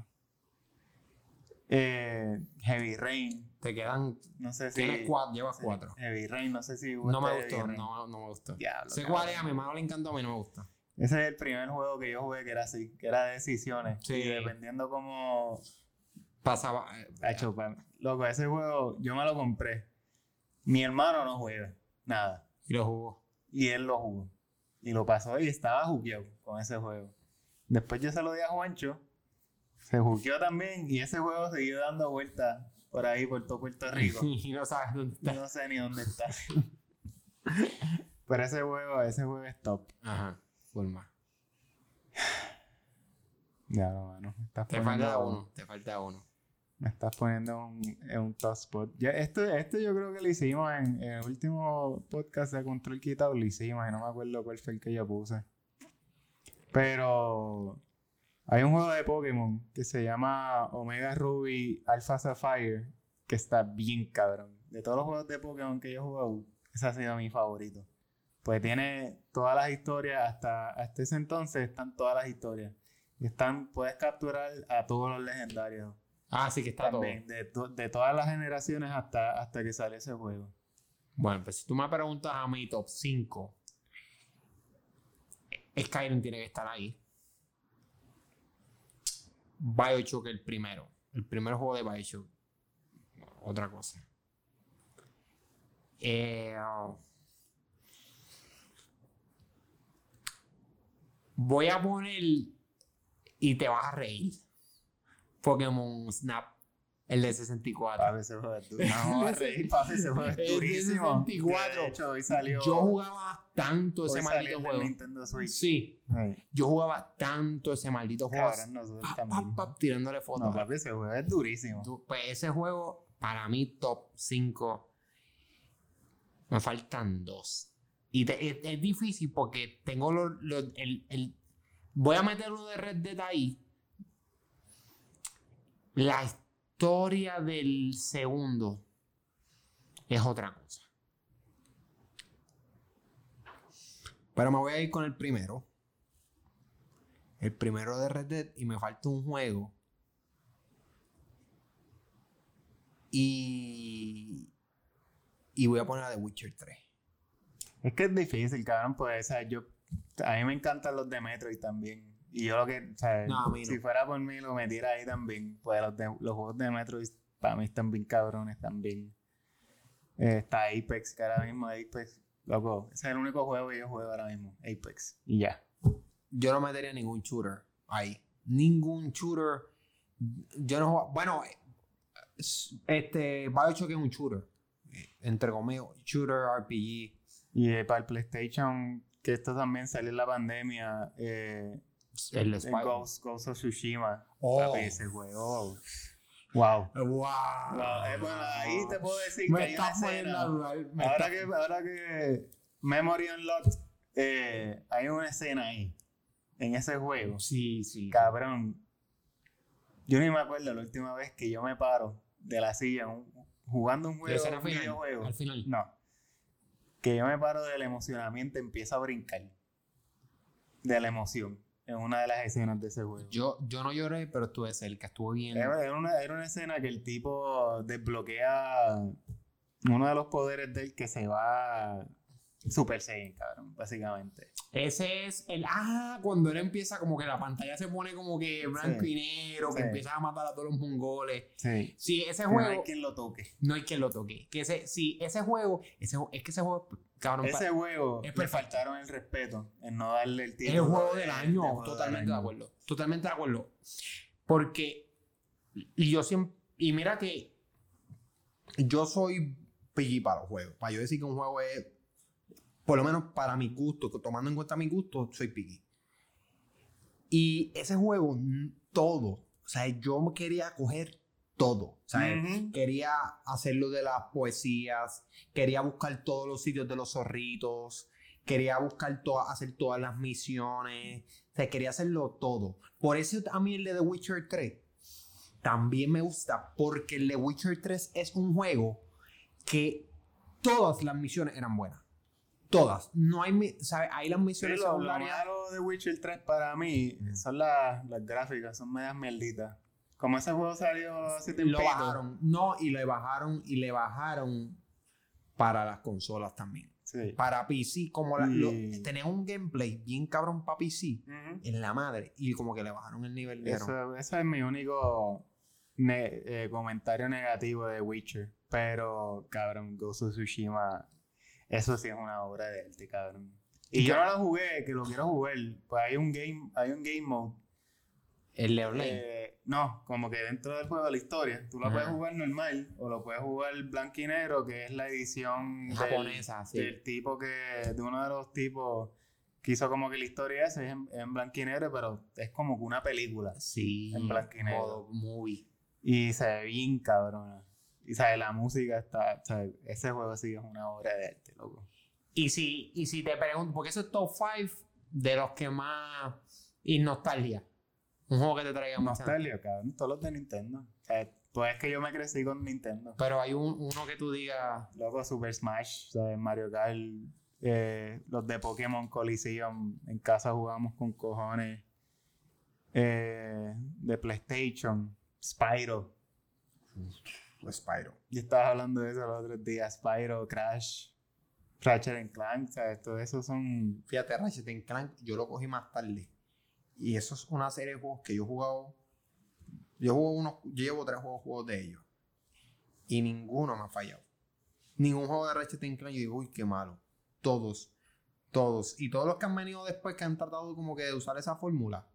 Eh, Heavy Rain. Te quedan. No sé si. Tienes cuatro, llevas sí, cuatro. Heavy Rain, no sé si. No me gustó. No, no me gustó. Diablo, sé cabrón. cuál es. A mi hermano le encantó, a mí no me gusta. Ese es el primer juego que yo jugué que era así, que era de decisiones. Sí. Y dependiendo cómo. Pasaba. eh, Hacho, pa- loco, ese juego yo me lo compré. Mi hermano no juega, nada. Y lo jugó. Y él lo jugó. Y lo pasó y estaba jugueado con ese juego. Después yo se lo di a Juancho. Se jugueó también y ese juego siguió dando vueltas por ahí, por todo Puerto Rico. y no sabes dónde está. no sé ni dónde está. Pero ese juego, ese juego es top. Ajá. Forma. Ya, no, mano. Estás Te falta uno. Te falta uno. Me estás poniendo un- en un top spot. Ya, esto, esto yo creo que lo hicimos en, en el último podcast de Control Quitado. Lo hicimos y no me acuerdo cuál fue el que yo puse. Pero hay un juego de Pokémon que se llama Omega Ruby Alpha Sapphire que está bien cabrón. De todos los juegos de Pokémon que yo he jugado, ese ha sido mi favorito. Pues tiene todas las historias, hasta, hasta ese entonces están todas las historias. Y están, puedes capturar a todos los legendarios Ah, sí que está también, de, to- de todas las generaciones hasta, hasta que sale ese juego. Bueno, pues si tú me preguntas a mi top 5, Skyrim tiene que estar ahí. Bioshock el primero. El primer juego de Bioshock. Otra cosa. Eh, oh. Voy a poner y te vas a reír. Pokémon Snap, el de 64. Papi, vamos a reír, papi, juego es El de durísimo. 64. Que De hecho, hoy salió. Yo jugaba tanto ese hoy maldito salió juego. Nintendo Switch. Sí, Ay, yo jugaba tanto ese maldito juego. Cabrón, nosotros Pap, también. pap, pap, tirándole fotos. No, papi, ese juego es durísimo. Tú- Pues ese juego, para mí, top 5. Me faltan dos. Y es, difícil porque tengo el, el- voy a meter uno de Red Dead ahí. La historia del segundo es otra cosa. Pero me voy a ir con el primero. El primero de Red Dead y me falta un juego Y. Y voy a poner a The Witcher 3. Es que es difícil, cabrón, pues, o sea, yo, a mí me encantan los de Metroid también. Y yo lo que, o sea, No, no. si fuera por mí, lo metiera ahí también. Pues los, de- los juegos de Metroid para mí están bien cabrones también. Eh, está Apex, que ahora mismo Apex, loco, ese es el único juego que yo juego ahora mismo, Apex. Y ya. Yo no metería ningún shooter ahí. Ningún shooter. Yo no juego- Bueno, es- este. Bioshock es un shooter. Entre comillas, shooter RPG. Y eh, para el PlayStation, que esto también salió en la pandemia, eh, El el. Ghost, Ghost of Tsushima. Oh. Papi, ese juego. Wow. Wow. Wow, eh, bueno, ahí te puedo decir Me que hay una escena. Ahora que, ahora que Memory Unlocked, eh, hay una escena ahí, en ese juego. Sí, sí. Cabrón. Yo ni me acuerdo la última vez que yo me paro de la silla un- jugando un ¿La juego, escena un final? videojuego. Al final. No. Que yo me paro del emocionamiento, empiezo a brincar. De la emoción. En una de las escenas de ese juego. Yo, yo no lloré, pero estuve cerca. Estuve bien. Era, era una, era una escena que el tipo desbloquea uno de los poderes de él que se va Super Saiyan, cabrón, básicamente. Ese es el. Ah, cuando él empieza, como que la pantalla se pone como que blanco y negro, que Sí. empieza a matar a todos los mongoles. Sí. Sí, ese Que no hay juego. quien lo toque. No hay quien lo toque. Que ese, sí, ese juego. Ese, es que ese juego. Cabrón, Ese juego es le faltaron el respeto en no darle el es título. el juego de- del de año. juego del totalmente de acuerdo. Totalmente de acuerdo. Porque. Y yo siempre. Y mira que. Yo soy piggy para los juegos. Para yo decir que un juego es. Por lo menos para mi gusto, tomando en cuenta mi gusto, soy piggy. Y ese juego, todo. O sea, yo quería coger todo. O sea, Ujú. quería hacerlo de las poesías, quería buscar todos los sitios de los zorritos, quería buscar todas, hacer todas las misiones, o sea, quería hacerlo todo. Por eso a mí el de The Witcher 3 también me gusta, porque el de Witcher 3 es un juego que todas las misiones eran buenas. Todas. No hay, mi- ¿sabes? Hay las Sí, misiones lo, lo secundarias. malo de Witcher 3 para mí son las, las gráficas, son medias mierditas. Como ese juego salió hace Lo tiempo. bajaron. No, y le bajaron, y le bajaron para las consolas también. Sí. para PC, como la, lo- un gameplay bien cabrón para PC en la madre y como que le bajaron el nivel de Eso, eso es mi único ne- eh, comentario negativo de Witcher. Pero, cabrón, Ghost of Tsushima, eso sí es una obra de arte, cabrón. Y ¿Y yo no lo jugué, que lo quiero jugar. Pues hay un game, hay un game mode. El de online. eh, no, como que dentro del juego de la historia. Tú lo Ajá. puedes jugar normal o lo puedes jugar blanco y negro, que es la edición del- japonesa, sí. del tipo que, de uno de los tipos que hizo como que la historia esa es en, en blanco y negro, pero es como que una película. sí, en blanco y negro. modo movie. Y se ve bien cabrona. Y sabe, la música está, sabe, ese juego sí es una obra de arte, loco. Y si, y si te pregunto, porque eso es top 5 de los que más. Y nostalgia. Un juego que te traiga mucha Nostalgia, cabrón, todos los de Nintendo. O sea, pues es que yo me crecí con Nintendo. Pero hay un, uno que tú digas. Loco, Super Smash, ¿sabes? Mario Kart, eh, los de Pokémon Coliseum, en casa jugamos con cojones. Eh, de PlayStation, Spyro. Spyro. Yo estaba hablando de eso los otros días, Spyro, Crash, Ratchet and Clank, ¿sabes? Todo eso son... Fíjate, Ratchet and Clank, yo lo cogí más tarde. Y eso es una serie de juegos que yo he jugado. Yo, juego unos, yo llevo tres juegos, juegos de ellos. Y ninguno me ha fallado. Ningún juego de Ratchet and Clank yo digo, uy, qué malo. Todos. Todos. Y todos los que han venido después que han tratado como que de usar esa fórmula.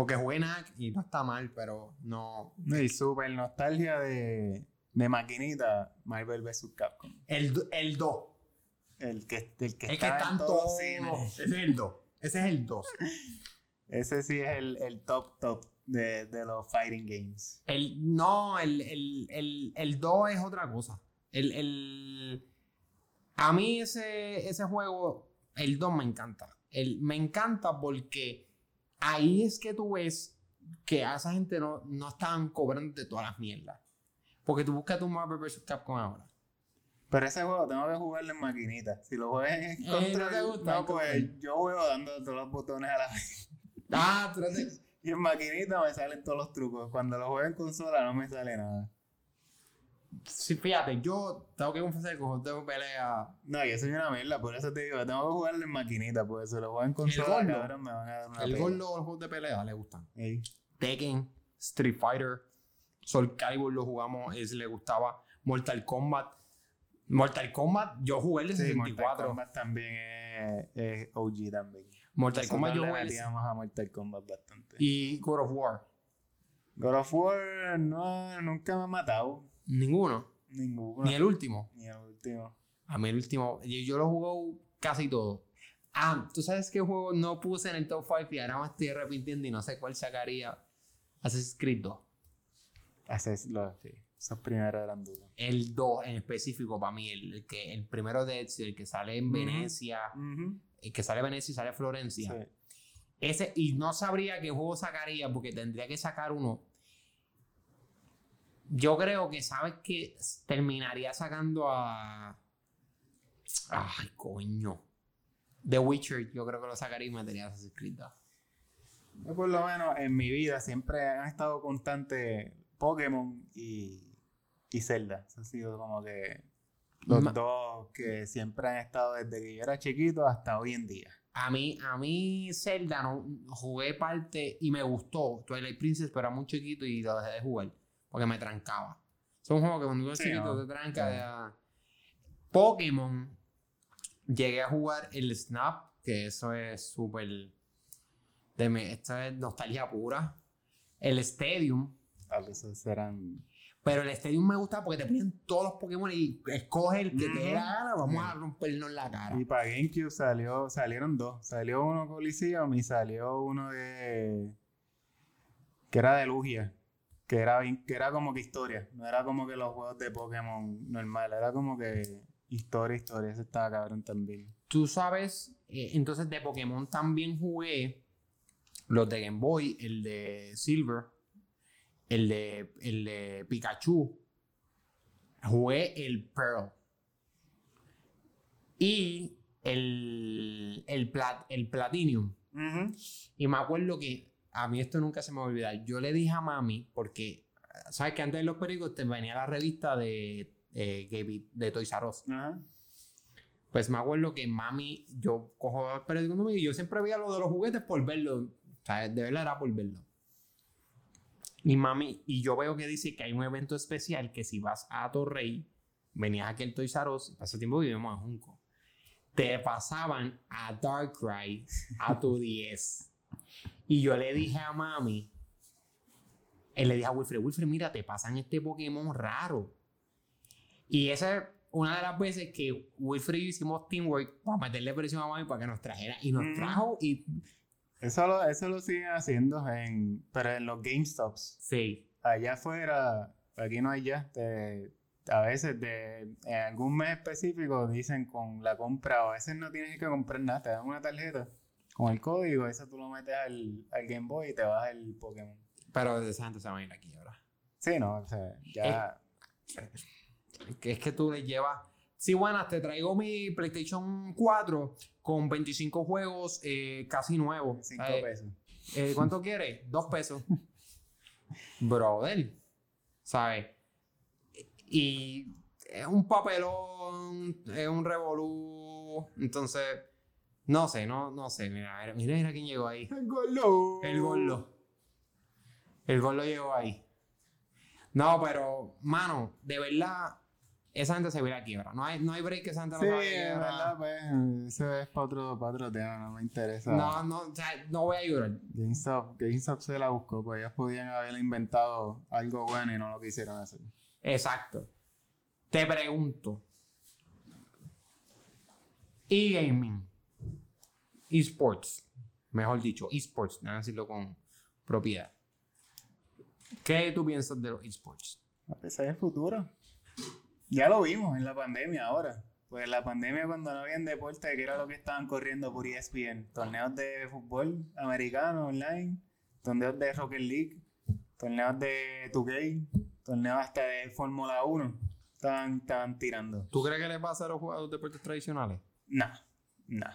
Porque jugué Knack y no está mal, pero no. Y super nostalgia de, de maquinita, Marvel vs. Capcom. El 2. El 2. El que, el que El que está están en todos cines. Ese es el 2. Ese es el 2. Ese sí es el, el top top de, de los fighting games. El, no, el, el, el, el 2 es otra cosa. El, el, a mí ese, ese juego, el 2 me encanta. El, me encanta porque ahí es que tú ves que a esa gente no, no estaban cobrando de todas las mierdas. Porque tú buscas tu Marvel vs. Capcom ahora. Pero ese juego tengo que jugarlo en maquinita. Si lo juegas en Eh, ¿no te control, gusta no, pues control? yo juego dando todos los botones a la vez. Ah, tú eres- Y en maquinita me salen todos los trucos. Cuando lo juego en consola no me sale nada. Sí, fíjate, yo tengo que confesar que cuando tengo pelea. No, yo soy una mierda, por eso te digo, tengo que jugarlo en maquinita, porque si lo juego en consola, gordo. cabrón, me van a dar una El gordo los juegos de pelea le gustan. Tekken, Street Fighter, Soul Calibur lo jugamos, ese le gustaba. Mortal Kombat. Mortal Kombat, yo jugué el de Sí, Mortal 64. Kombat también es, es OG también. Mortal Nosotros Kombat yo le jugué el metíamos a Mortal Kombat bastante. y God of War. God of War no, nunca me ha matado. Ninguno. Ninguno. Ni el último. Ni el último. A mí el último. Yo, yo lo jugué casi todo. Ah, ¿tú sabes qué juego no puse en el top 5 y ahora me estoy arrepintiendo y no sé cuál sacaría? Assassin's Creed 2. Haces lo, sí. Esos primeros eran. El 2 en específico para mí, el, el que, el primero de Ezio, el que sale en. Venecia, el que sale en Venecia y sale en Florencia. Sí. Ese, y no sabría qué juego sacaría porque tendría que sacar uno. Yo creo que sabes que terminaría sacando a. Ay, coño. The Witcher, yo creo que lo sacaría y metería Assassin's Creed 2. Yo por lo menos en mi vida siempre han estado constantes Pokémon y, y Zelda. Eso ha sido como que Los Ma- dos que siempre han estado desde que yo era chiquito hasta hoy en día. A mí, a mí Zelda no jugué parte y me gustó Twilight Princess, pero era muy chiquito y lo dejé de jugar porque me trancaba. Es un juego que cuando tú eres Sí, chiquito no. te tranca. Sí. ya. Pokémon, llegué a jugar el Snap, que eso es súper. de me- Esto es nostalgia pura. El Stadium, A veces eran. pero el Stadium me gusta porque te ponen todos los Pokémon y escoge el que te dé la Ujú. gana, vamos a rompernos la cara. Y para GameCube salió, salieron dos. Salió uno Coliseum y salió uno de. que era de Lugia. Que era, que era como que historia. No era como que los juegos de Pokémon normal. Era como que historia, historia. Ese estaba cabrón también. Tú sabes, eh, entonces de Pokémon también jugué los de Game Boy, el de Silver, el de, el de Pikachu. Jugué el Pearl. Y el, el, plat, el Platinum. Y me acuerdo que a mí esto nunca se me va a olvidar. Yo le dije a mami, porque, ¿sabes que antes de los pericos te venía la revista de, eh, de Toys R Us? Ajá. Pues me acuerdo que mami, yo cojo el periódico conmigo y yo siempre veía lo de los juguetes por verlo. O sea, de verdad era por verlo. Y mami, y yo veo que dice que hay un evento especial que si vas a Torrey, venías aquí al Toys R Us, hace tiempo vivimos en Junco, te pasaban a Darkrai a tu 10. Y yo le dije a mami, él le dije a Wilfred, Wilfred, mira, te pasan este Pokémon raro. Y esa es una de las veces que Wilfred y yo hicimos teamwork para meterle presión a mami para que nos trajera. Y nos Mm. trajo y Eso lo, eso lo siguen haciendo en, pero en los GameStops. sí. Allá afuera, aquí no hay ya. te- a veces de, en algún mes específico dicen con la compra, o a veces no tienes que comprar nada, te dan una tarjeta con el código, eso tú lo metes al, al Game Boy y te baja el Pokémon. Pero de esa gente se van a ir aquí ahora. Sí, no, o sea, ya. Que es que tú le llevas. Sí, buenas, te traigo mi PlayStation 4 con 25 juegos eh, casi nuevos. 5 Eh, pesos. eh, ¿Cuánto quieres? Dos pesos. Brother. ¿Sabes? Y es un papelón, es un revolú. Entonces, no sé, no, no sé. Mira, mira, mira, quién llegó ahí. El golo. El gordo. El gordo llegó ahí. No, pero, mano, de verdad, esa gente se ve a quiebra. No hay, no hay break que esa gente no Sí, se vaya a quiebra. verdad, pues. Eso es para otro, pa' otro tema, no me interesa. No, no, o sea, no voy a llorar. GameStop, GameStop se la buscó, pues ellos podían haber inventado algo bueno y no lo quisieron hacer. Exacto. Te pregunto. E-gaming. eSports. Mejor dicho, eSports. Déjame decirlo con propiedad. ¿Qué tú piensas de los eSports? Ese es el futuro. Ya lo vimos en la pandemia ahora. Pues en la pandemia cuando no habían deporte, que era lo que estaban corriendo por ESPN. Torneos de fútbol americano online, torneos de Rocket League, torneos de 2K, torneos hasta de Fórmula 1. Estaban, estaban tirando. ¿Tú crees que le pasa a los jugadores de deportes tradicionales? No, no.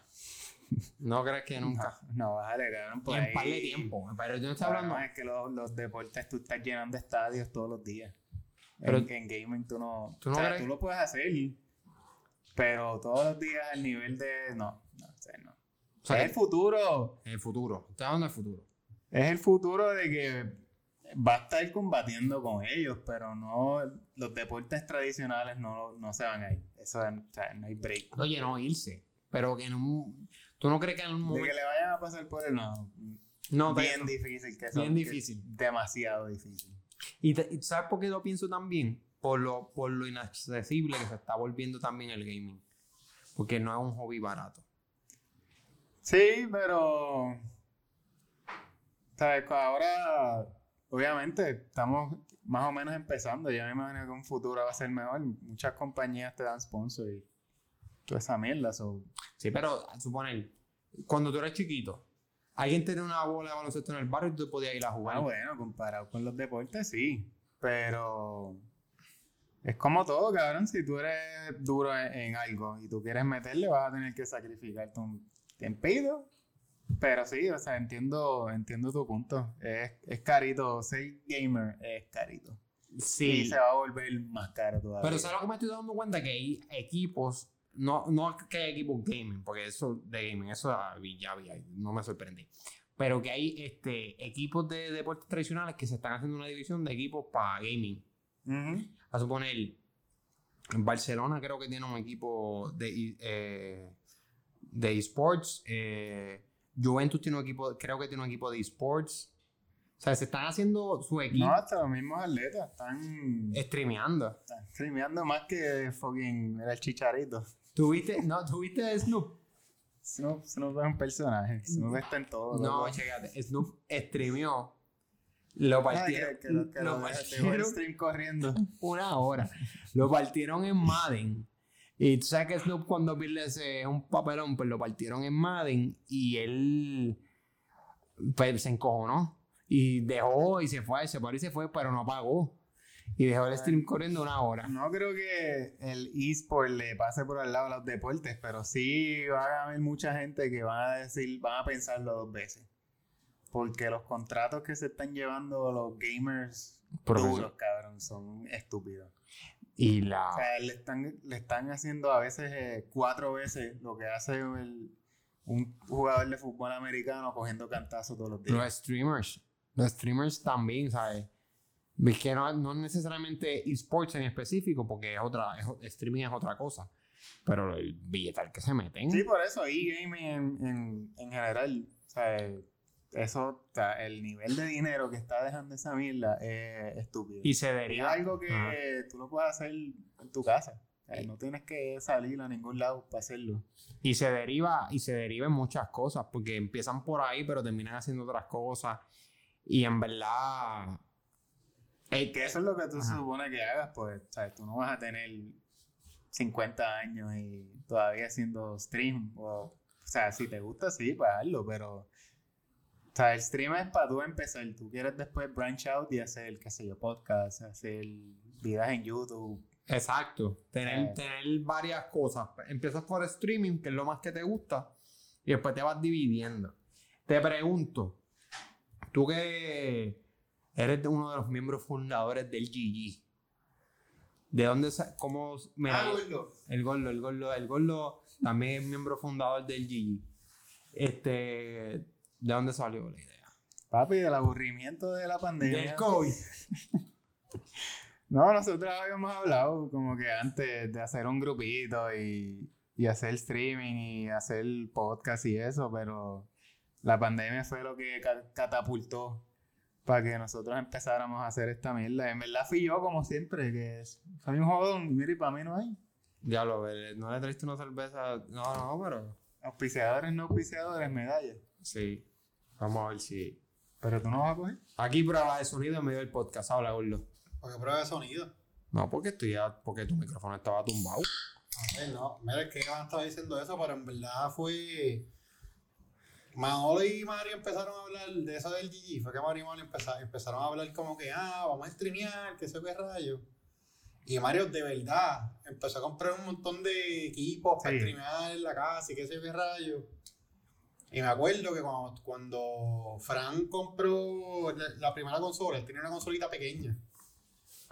No crees que nunca. No, vale, cabrón. Y Por en par de ahí- tiempo. Pero yo no estoy hablando. es que los, los deportes tú estás llenando estadios todos los días. Pero- en, en gaming tú no. ¿Tú no o sea, crees? tú lo puedes hacer, pero todos los días al nivel de. No, no, o sea, no. O sea, es el futuro. el futuro. Estoy hablando del futuro. Es el futuro de que va a estar combatiendo con ellos, pero no. Los deportes tradicionales no, no se van a ir. Eso es- o sea, no hay break. Oye, no irse. Pero que un. ¿Tú no crees que en un De momento. que le vayan a pasar por el. No. No, bien difícil que eso. bien difícil. demasiado difícil. Y, te- y ¿sabes por qué lo pienso también? Por lo, por lo inaccesible que se está volviendo también el gaming. Porque no es un hobby barato. Sí, pero. ¿Sabes? Ahora, obviamente, estamos más o menos empezando. Ya me imagino que un futuro va a ser mejor. Muchas compañías te dan sponsor y toda esa mierda. so, Sí, pero a suponer, cuando tú eres chiquito, alguien tenía una bola de baloncesto en el barrio y tú podías ir a jugar. Ah, bueno, comparado con los deportes, sí. Pero. Es como todo, cabrón. Si tú eres duro en, en algo y tú quieres meterle, vas a tener que sacrificarte un tiempito. Pero sí, o sea, entiendo, entiendo tu punto. Es, es carito. Ser gamer es carito. Sí. Y se va a volver más caro todavía. Pero ¿sabes lo que me estoy dando cuenta? Que hay equipos, no, no que hay equipos gaming, porque eso de gaming, eso ya había, no me sorprendí. Pero que hay este, equipos de deportes tradicionales que se están haciendo una división de equipos para gaming. A suponer, Barcelona creo que tiene un equipo de, eh, de esports. eh, Juventus tiene un equipo, creo que tiene un equipo de esports. O sea, se están haciendo su equipo No, hasta los mismos atletas están, streameando. están streameando más que fucking el chicharito. ¿Tuviste, no, ¿tuviste Snoop? Snoop, Snoop es un personaje. Snoop está en todo. No, chécate. Snoop streameó. Lo partieron. que, que lo, que partieron stream corriendo. una hora. Lo partieron en Madden. Y tú sabes que Snoop cuando pierde ese un papelón, pues lo partieron en Madden y él pues, se encojonó. Y dejó y se fue, se paró y se fue, pero no pagó. Y dejó el stream corriendo una hora. No creo que el eSport le pase por al lado a los deportes, pero sí va a haber mucha gente que van a decir, van a pensarlo dos veces. Porque los contratos que se están llevando los gamers duros, cabrón, son estúpidos. Y la. O sea, le están, le están haciendo a veces eh, cuatro veces lo que hace el- un jugador de fútbol americano cogiendo cantazos todos los días. Los streamers. Los streamers también, ¿sabes? Es que no, no necesariamente esports en específico, porque es otra, es streaming es otra cosa. Pero el billetal que se meten. Sí, por eso, e-gaming en, en, en general, sea, eso, o sea, el nivel de dinero que está dejando esa mierda es estúpido. y se es deriva. algo que Ajá. tú lo puedes hacer en tu casa. O sea, no tienes que salir a ningún lado para hacerlo. Y se deriva, y se deriva en muchas cosas, porque empiezan por ahí, pero terminan haciendo otras cosas. Y en verdad. Que eso es lo que tú se Ajá. supone que hagas, pues, sea, tú no vas a tener 50 años y todavía haciendo stream. O, o sea, si te gusta, sí, pues hazlo, pero. O sea, el stream es para tú empezar. Tú quieres después branch out y hacer, qué sé yo, podcast, hacer videos en YouTube. Exacto. Tener, Eh. tener varias cosas. Empiezas por streaming, que es lo más que te gusta, y después te vas dividiendo. Te pregunto, tú que eres uno de los miembros fundadores del GG, ¿de dónde cómo Ah, gordo. el gordo, el gordo, el gordo también es miembro fundador del GG? Este, ¿de dónde salió la idea? Papi, del aburrimiento de la pandemia. Del COVID. No, nosotros habíamos hablado como que antes de hacer un grupito y, y hacer streaming y hacer podcast y eso, pero la pandemia fue lo que ca- catapultó para que nosotros empezáramos a hacer esta mierda. En verdad fui yo, como siempre, que es- soy un jodón y mira, y para mí no hay. Diablo, ¿no le trajiste una cerveza? No, no, pero... Auspiciadores, no auspiciadores, medallas. Sí. Vamos a ver si... Pero tú no vas a coger. Aquí prueba de sonido en medio del podcast, habla, gordo. Porque prueba de sonido. No, porque estoy ya, porque tu micrófono estaba tumbado. A ver, no, mira, es que Iván estaba diciendo eso, pero en verdad fue. Manolo y Mario empezaron a hablar de eso del GG. Fue que Mario y Mario empezaron, empezaron a hablar como que, ah, vamos a streamear, que sé qué rayo. Y Mario de verdad empezó a comprar un montón de equipos para Sí. streamear en la casa y qué sé qué rayo. Y me acuerdo que cuando, cuando Fran compró la, la primera consola, él tenía una consolita pequeña.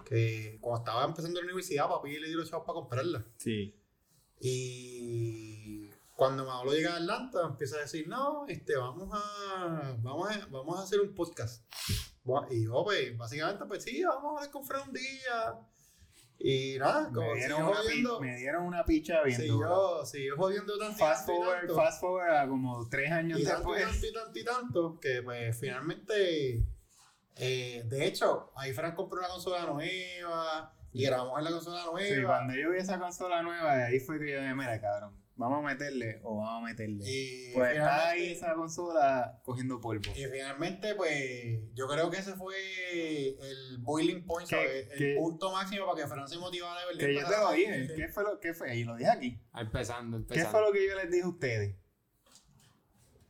Que cuando estaba empezando la universidad, papi le dio los chavos para comprarla. Sí. Y cuando Manolo llega a Atlanta, empieza a decir, no, este, vamos a, vamos a, vamos a hacer un podcast. Y yo, pues, básicamente, pues sí, vamos a hablar con Fran un día. Y nada, como Me dieron, una, jodiendo, me dieron una picha bien siguió, siguió jodiendo tanto y Fast tanto forward, tanto. fast forward a como tres años y después. tanto, y tanto, y tanto, que pues finalmente, eh, de hecho, ahí Fran compró una consola nueva y grabamos en la consola nueva. Sí, cuando yo vi esa consola nueva, ahí fue que yo dije, mira, cabrón, vamos a meterle o vamos a meterle. y, pues está ahí esa consola cogiendo polvo. y finalmente, pues, yo creo que ese fue el boiling point, ¿sabes? el que- punto máximo para que Fran se motivara de verdad. Que yo te lo dije, ¿qué fue lo que fue? Y lo dije aquí. Empezando, ¿Qué empezando. fue lo que yo les dije a ustedes?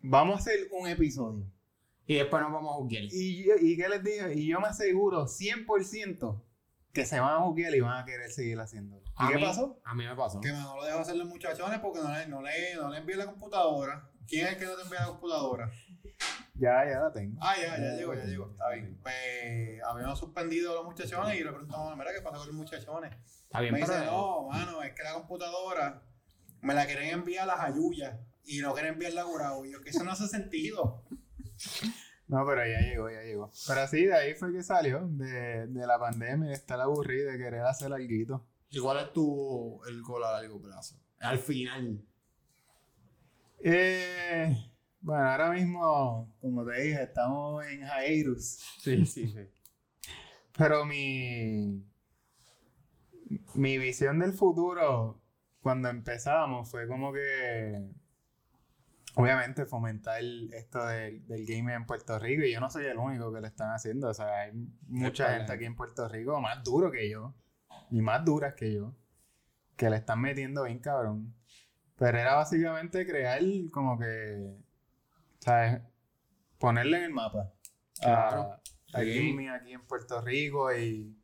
Vamos a hacer un episodio. Y después nos vamos a jugar. Y, yo, ¿Y qué les dije? Y yo me aseguro 100% que se van a jugar y van a querer seguir haciéndolo. ¿Y A qué mí- pasó? A mí me pasó. Que Manolo dejó hacer los muchachones porque no le, no le, no le envié la computadora. ¿Quién es el que no te envía la computadora? Ya, ya la tengo. Ah, ya, ya llegó, ya llegó. Está bien. Pues habíamos suspendido a los muchachones y le preguntamos, mira, ¿qué pasa con los muchachones? Está bien, Me dice, pero- no, mano, es que la computadora me la quieren enviar a las ayuyas y no quieren enviarla a Gurao. Y yo, que eso no hace sentido. No, pero ya llegó, ya llegó. Pero sí, de ahí fue que salió, de, de la pandemia, de estar aburrido, de querer hacer algo. ¿Y cuál es tu el gol a largo plazo? Al final. Eh, bueno, ahora mismo, como te dije, estamos en hiatus. Sí, sí, sí. Pero mi, mi visión del futuro, cuando empezamos, fue como que, obviamente, fomentar esto del, del gaming en Puerto Rico. Y yo no soy el único que lo están haciendo. O sea, hay mucha gente aquí en Puerto Rico más duro que yo, y más duras que yo, que le están metiendo bien cabrón. Pero era básicamente crear como que, ¿sabes? Ponerle en el mapa. Claro. a Sí. gaming aquí en Puerto Rico y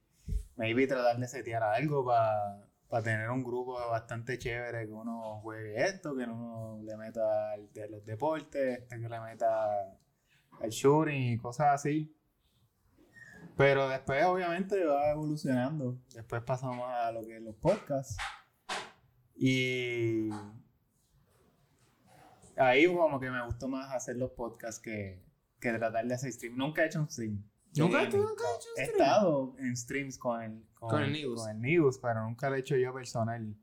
maybe tratar de setear algo para tener un grupo bastante chévere que uno juegue esto, que uno le meta al de los deportes, que le meta al shooting y cosas así. Pero después obviamente va evolucionando. Después pasamos a lo que es los podcasts. Y ahí como que me gustó más hacer los podcasts que, que tratar de hacer stream. Nunca he hecho un stream. ¿Nunca, tú nunca has hecho He stream? estado en streams con el, Con el News. con el News, pero nunca lo he hecho yo personal.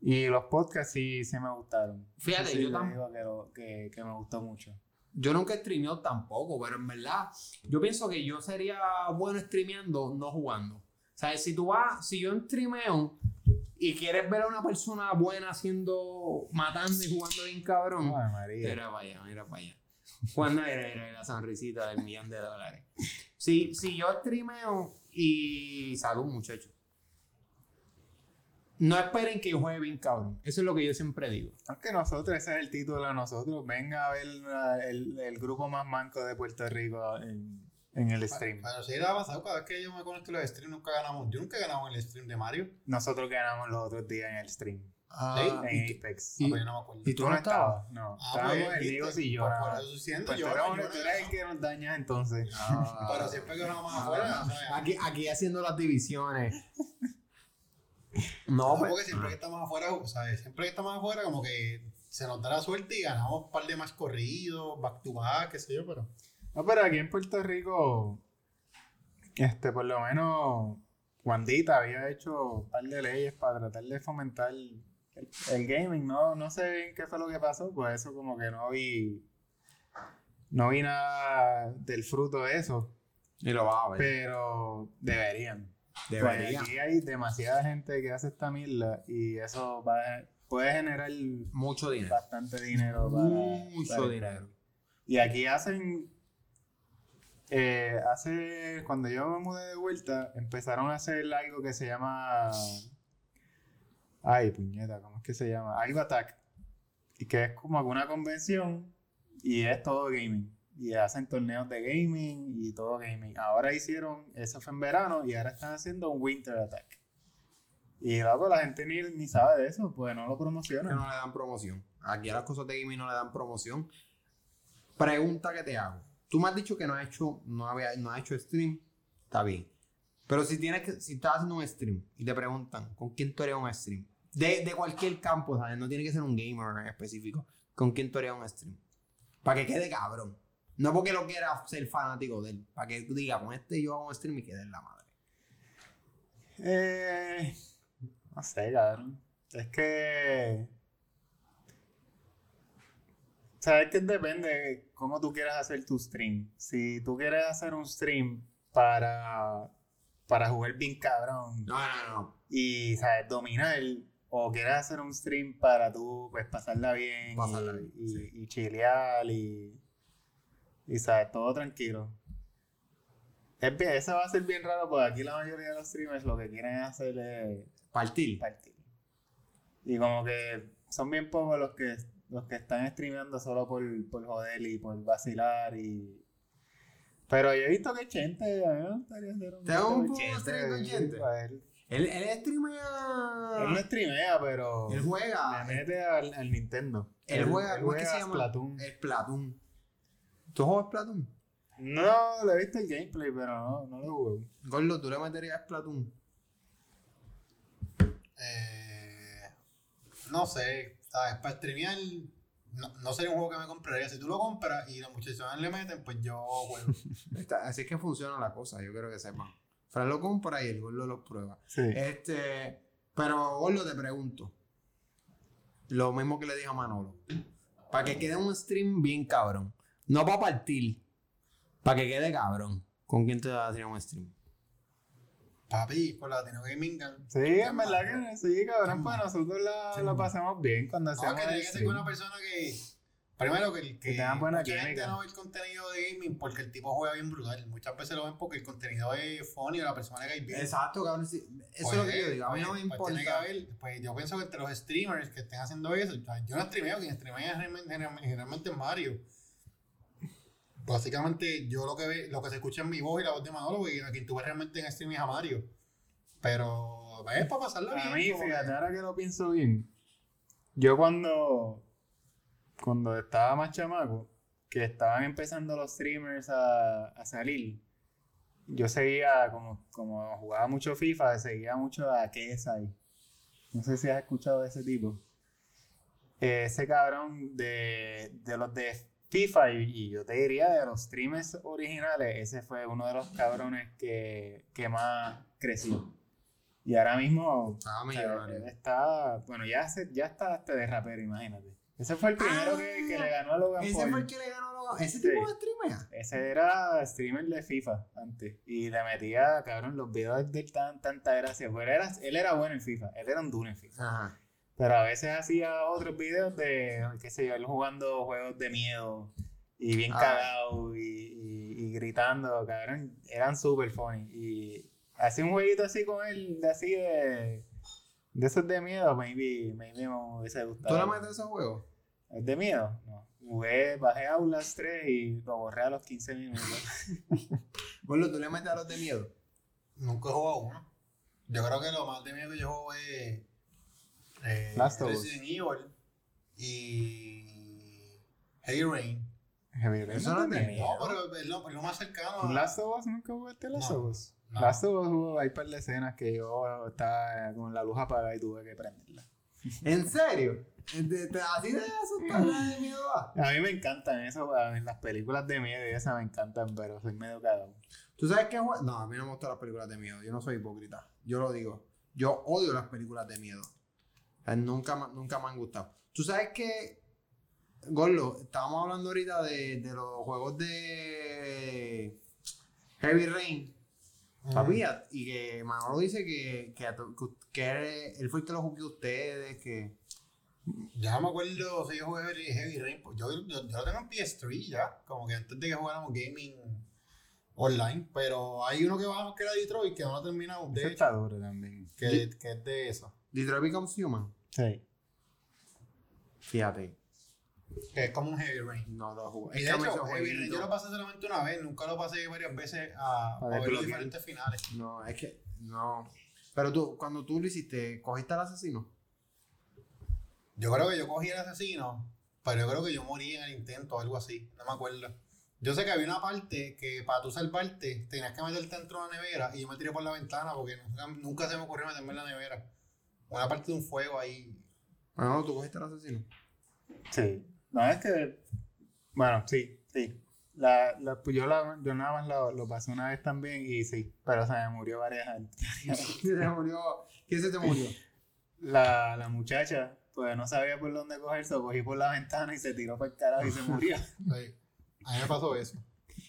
Y los podcasts sí, sí me gustaron. Fíjate, sí yo le tam- digo que, que, que me gustó mucho. Yo nunca he streameado tampoco, pero en verdad, yo pienso que yo sería bueno streameando, no jugando. O sea, si tú vas, si yo streameo y quieres ver a una persona buena haciendo, matando y jugando bien cabrón, Ay, María. Mira para allá, mira para allá. Cuando era, era la sonrisita del millón de dólares. Si, si yo streameo y salud, muchachos. No esperen que yo juegue bien cabrón. Eso es lo que yo siempre digo. Aunque nosotros, ese es el título de nosotros. Venga a ver el, el grupo más manco de Puerto Rico en, en el stream. Pero sí, le ha pasado cada vez que yo me conecto a los streams, nunca ganamos. Yo nunca he ganado en el stream de Mario. Nosotros ganamos los otros días en el stream. Ah, en Apex. y- Ah, pues yo no me acuerdo. y tú no estabas? No. Ah, estábamos pues, el Diego y yo. por- nada por eso siento, Pues yo, no tú eres el que nos dañas entonces. Ah. Pero siempre que ganamos afuera, o sea, Aquí, aquí haciendo las divisiones. No, pues. porque siempre que estamos afuera, o sea, siempre que estamos afuera, como que se nos da la suerte y ganamos un par de más corridos, back to back, qué sé yo, pero. No, pero aquí en Puerto Rico, este, por lo menos, Wandita había hecho un par de leyes para tratar de fomentar el, el gaming. No, no sé bien qué fue lo que pasó, pues eso como que no vi, no vi nada del fruto de eso, Y lo vas a ver. pero deberían. Debería. Pues aquí hay demasiada gente que hace esta mierda y eso va a- puede generar Mucho dinero. bastante dinero para... Mucho para- dinero. y aquí hacen. eh, hace. Cuando yo me mudé de vuelta, empezaron a hacer algo que se llama. Ay, puñeta, ¿cómo es que se llama? Algo Attack. Y que es como alguna convención y es todo gaming. Y hacen torneos de gaming y todo gaming. Ahora hicieron, eso fue en verano y ahora están haciendo un Winter Attack. Y loco, la gente ni, ni sabe de eso, pues no lo que promocionan. no le dan promoción. Aquí a las cosas de gaming no le dan promoción. Pregunta que te hago. Tú me has dicho que no has hecho, no había, no has hecho stream. Está bien. Pero si tienes que, si estás haciendo un stream y te preguntan con quién tú harías un stream. De, de cualquier campo, ¿sabes? No tiene que ser un gamer en específico. ¿Con quién tú harías un stream? Para que quede cabrón. No porque lo quieras ser fanático de él. Para que tú digas, con este yo hago un stream y quede en la madre. Eh, no sé, cabrón. Es que. Sabes que depende de cómo tú quieras hacer tu stream. Si tú quieres hacer un stream para, para jugar bien cabrón No, no, no. y sabes dominar, o quieres hacer un stream para tú pues pasarla bien, Pasarla bien, y, sí. y chilear y, y sabes, todo tranquilo. Es bien, eso va a ser bien raro porque aquí la mayoría de los streamers lo que quieren hacer es Partir. partir. Y como que son bien pocos los que los que están streameando solo por, por joder y por vacilar y pero yo he visto que Chente, a mí me gustaría hacer un ¿Te hago un poco stream con Chente? Él, Él, él streamea. él no streamea, pero Él juega. le mete al, al Nintendo. Él juega, ¿cómo es que se llama? Splatoon. El Platoon. ¿Tú juegas Splatoon? No, le he visto el gameplay, pero no, no lo jugué. Gordo, ¿tú le meterías Splatoon? Eh, no sé, ¿sabes? Para streamear, no, no sería un juego que me compraría. Si tú lo compras y los muchachos le meten, pues yo juego. Está- así es que funciona la cosa, yo quiero que sepan. Fran lo compra y el Gordo lo prueba. Sí. Este, pero Gordo te pregunto. Lo mismo que le dije a Manolo. Para que quede un stream bien cabrón. No para partir. Para que quede cabrón. ¿Con quién te vas a hacer un stream? Papi, por Latino Gaming Gang. Sí, en verdad que sí, cabrón, pues nosotros la, Sí. pasamos bien cuando No, hacemos que tiene que ser con una persona que. Primero que, que, Que tenga buena mucha gente no ve el contenido de gaming porque el tipo juega bien brutal. Muchas veces lo ven porque el contenido es funny o la persona que hay bien. Exacto, cabrón. sí. Eso Pues, es lo que yo digo. A mí no me pues, pues tiene que haber, pues yo pienso que entre los streamers que estén haciendo eso, yo no streameo, quien streamea es realmente, generalmente es Mario. Básicamente, yo lo que ve, lo que se escucha en mi voz y la voz de Manolo, y a quien tú ves realmente en streaming es a Mario. Pero es para pasarla bien. A mí, fíjate, ahora que lo pienso bien, yo cuando, cuando estaba más chamaco, que estaban empezando los streamers a, a salir, yo seguía, como, como jugaba mucho FIFA, seguía mucho a KSI. No sé si has escuchado de ese tipo. Ese cabrón de, de los de FIFA, y, y yo te diría de los streamers originales, ese fue uno de los cabrones que, que más creció. Y ahora mismo Estaba o sea, está, bueno, ya, se, ya está hasta de rapero, imagínate. Ese fue el primero que, que le ganó a Logan Ese Paul. fue el que le ganó a los- Ese Sí. tipo de streamea. Ese era streamer de FIFA antes. Y le metía, cabrón, los videos de él tan tanta gracia. Pero era, él era bueno en FIFA. Él era un duro en FIFA. Ajá. Pero a veces hacía otros videos de, qué sé yo, él jugando juegos de miedo. Y bien Ah. cagado y, y- y gritando, cabrón. Eran super funny. Y hacía un jueguito así con él, de así de... De esos de miedo, maybe, maybe me hubiese gustado. ¿Tú le metes ese juego? ¿Es de miedo? No. Jugué, bajé Aulas 3 y lo borré a los 15 minutos. Gordo, ¿tú le metes a los de miedo? Nunca he jugado uno. Yo creo que lo más de miedo que yo juego es eh, Last of Us. Resident Evil y Heavy Rain. Heavy Rain Eso no miedo. No, pero es lo, lo más cercano. a- Last of Us nunca jugaste Last No, of Us. no. Last of Us hubo, hay par de escenas que yo estaba con la luz apagada y tuve que prenderla. ¿En serio? ¿Te- te- ¿Así de asustar de miedo va? A mí me encantan eso, las películas de miedo y esas me encantan, pero soy medio cagado. ¿Tú sabes qué juego? No, a mí no me gustan las películas de miedo. Yo no soy hipócrita. Yo lo digo. Yo odio las películas de miedo. Nunca, nunca me han gustado. ¿Tú sabes qué? Gorlo, estábamos hablando ahorita de, de los juegos de Heavy Rain. Papi, a- y que Manolo dice que, que, que- que él, fue el que lo juzgó a ustedes, que... Ya me acuerdo si yo jugué Heavy Rain. pues Yo, yo, yo lo tengo en PS3 ya. Como que antes de que jugáramos gaming online. Pero hay uno que bajamos que era Detroit que no lo he terminado. De hecho, también. que, que es de eso. Detroit Becomes Human. Sí. Fíjate, Que es como un Heavy Rain. no lo jugué. Y Es de hecho, Heavy Rain yo lo pasé solamente una vez. Nunca lo pasé varias veces a, ver los diferentes finales. No, es que no. Pero tú, cuando tú lo hiciste, ¿cogiste al asesino? Yo creo que yo cogí el asesino, pero yo creo que yo morí en el intento o algo así, no me acuerdo. Yo sé que había una parte que para tú salvarte tenías que meterte dentro de la nevera y yo me tiré por la ventana porque nunca, nunca se me ocurrió meterme en la nevera. Una parte de un fuego ahí. Bueno, tú cogiste al asesino. Sí. No, es que. Bueno, sí, sí. La, la- pues yo, la, yo nada más lo, lo pasé una vez también y sí, pero se me murió varias ¿Quién se te murió? ¿Quién se te murió? La, la muchacha, pues no sabía por dónde cogerse, cogí por la ventana y se tiró por el carajo y se murió. Sí. A mí me pasó eso.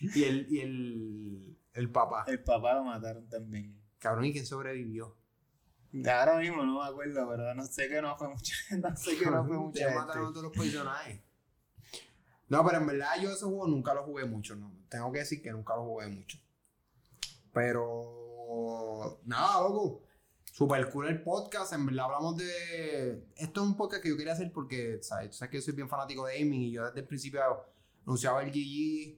Y el, y el, el papá. el papá lo mataron también. Cabrón, ¿y quién sobrevivió? Ahora mismo no me acuerdo, pero no sé que no fue mucha no sé que no fue mucha Te gente. mataron a todos los personajes. No, pero en verdad yo ese juego nunca lo jugué mucho, ¿no? Tengo que decir que nunca lo jugué mucho. Pero... Nada, loco. Super cool el podcast. En verdad hablamos de... Esto es un podcast que yo quería hacer porque, ¿sabes? Tú sabes que yo soy bien fanático de gaming y yo desde el principio anunciaba el GG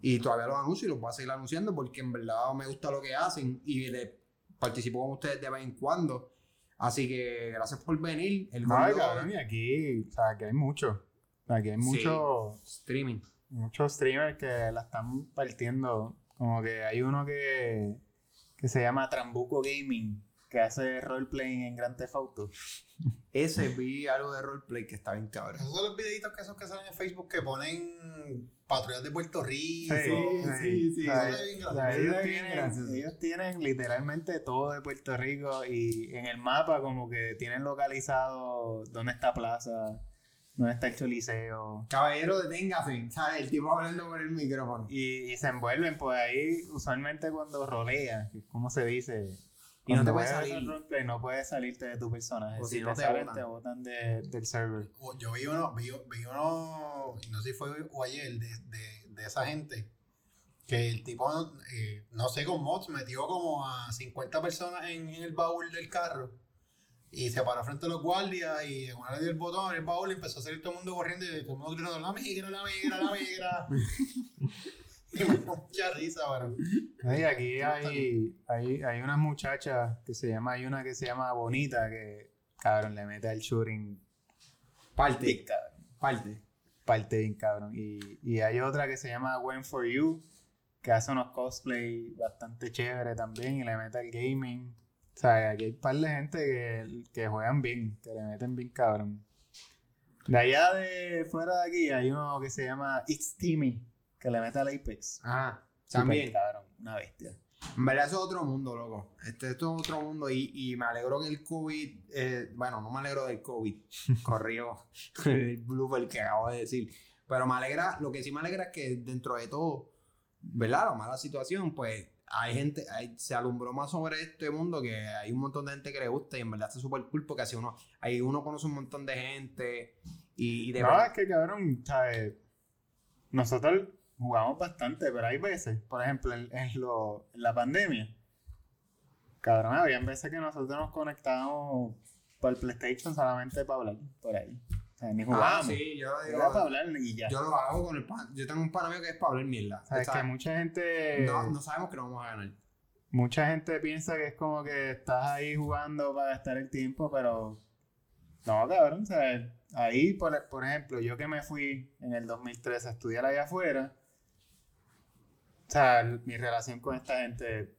y todavía los anuncio y los voy a seguir anunciando porque en verdad me gusta lo que hacen y le participo con ustedes de vez en cuando. Así que gracias por venir. El No, cabrón, y aquí, o sea, aquí hay mucho. Aquí hay Sí. mucho. Streaming. muchos streamers que la están partiendo. Como que hay uno que, que se llama Trambuco Gaming, que hace roleplaying en Grand Theft Auto. Ese vi algo de roleplay que está bien cabrón. Esos son los videitos que esos que salen en Facebook que ponen patrullas de Puerto Rico. sí, sí. Sea, gracioso. ellos, tienen, ellos tienen literalmente todo de Puerto Rico y en el mapa como que tienen localizado dónde está Plaza, dónde está el Choliseo. Caballero, deténgase. ¿Sabes? El tipo hablando por el micrófono. Y, y se envuelven pues ahí usualmente cuando rolea, que es como se dice. Y no te puedes salir. roleplay, no puedes salirte de tu personaje. O si, si no te, te salen, botan. te botan de- del server. Yo vi uno, vi, vi uno, no sé si fue o ayer, de, de, de esa gente, que el tipo, eh, no sé, con mods, metió como a 50 personas en, en el baúl del carro y se paró frente a los guardias y una le dio el botón en el baúl y empezó a salir todo el mundo corriendo y todo el mundo gritando, la migra, la migra, la migra. me mucha risa, pero Y aquí hay, hay, hay unas muchachas que se llama, hay una que se llama Bonita que, cabrón, le mete al shooting Parte. Cabrón. Parte. parte bien cabrón. Y, y hay otra que se llama When For You, que hace unos cosplay bastante chévere también y le mete al gaming. O sea, aquí hay un par de gente que, que juegan bien, que le meten bien cabrón. De allá de fuera de aquí hay uno que se llama It's Timmy, que le mete al Apex. Ajá. Súper También. cabrón, una bestia. En verdad, eso es otro mundo, loco. Este, esto es otro mundo y, y me alegro que el COVID, eh, bueno, no me alegro del COVID, corrió el blooper que acabo de decir, pero me alegra, lo que sí me alegra es que dentro de todo, ¿verdad? La mala situación, pues hay gente, hay- se alumbró más sobre este mundo que hay un montón de gente que le gusta y en verdad está súper cool porque así uno, ahí uno conoce un montón de gente y, y de No, verdad- es que cabrón, ¿sabes? Nosotros jugamos bastante, pero hay veces, por ejemplo, en, en lo- en la pandemia, cabrón, había veces que nosotros nos conectábamos por el PlayStation solamente para hablar por ahí. O sea, ni Ah, jugábamos. sí, yo digo, Era para hablar y ya. yo lo hago con el pan, yo tengo un pan mío que es para hablar mierda. o sea, es que mucha gente, no, no sabemos que no vamos a ganar. mucha gente piensa que es como que estás ahí jugando para gastar el tiempo, pero no, cabrón, o sea, ahí, por, por ejemplo, yo que me fui en el 2013 a estudiar allá afuera, o sea, mi relación con esta gente,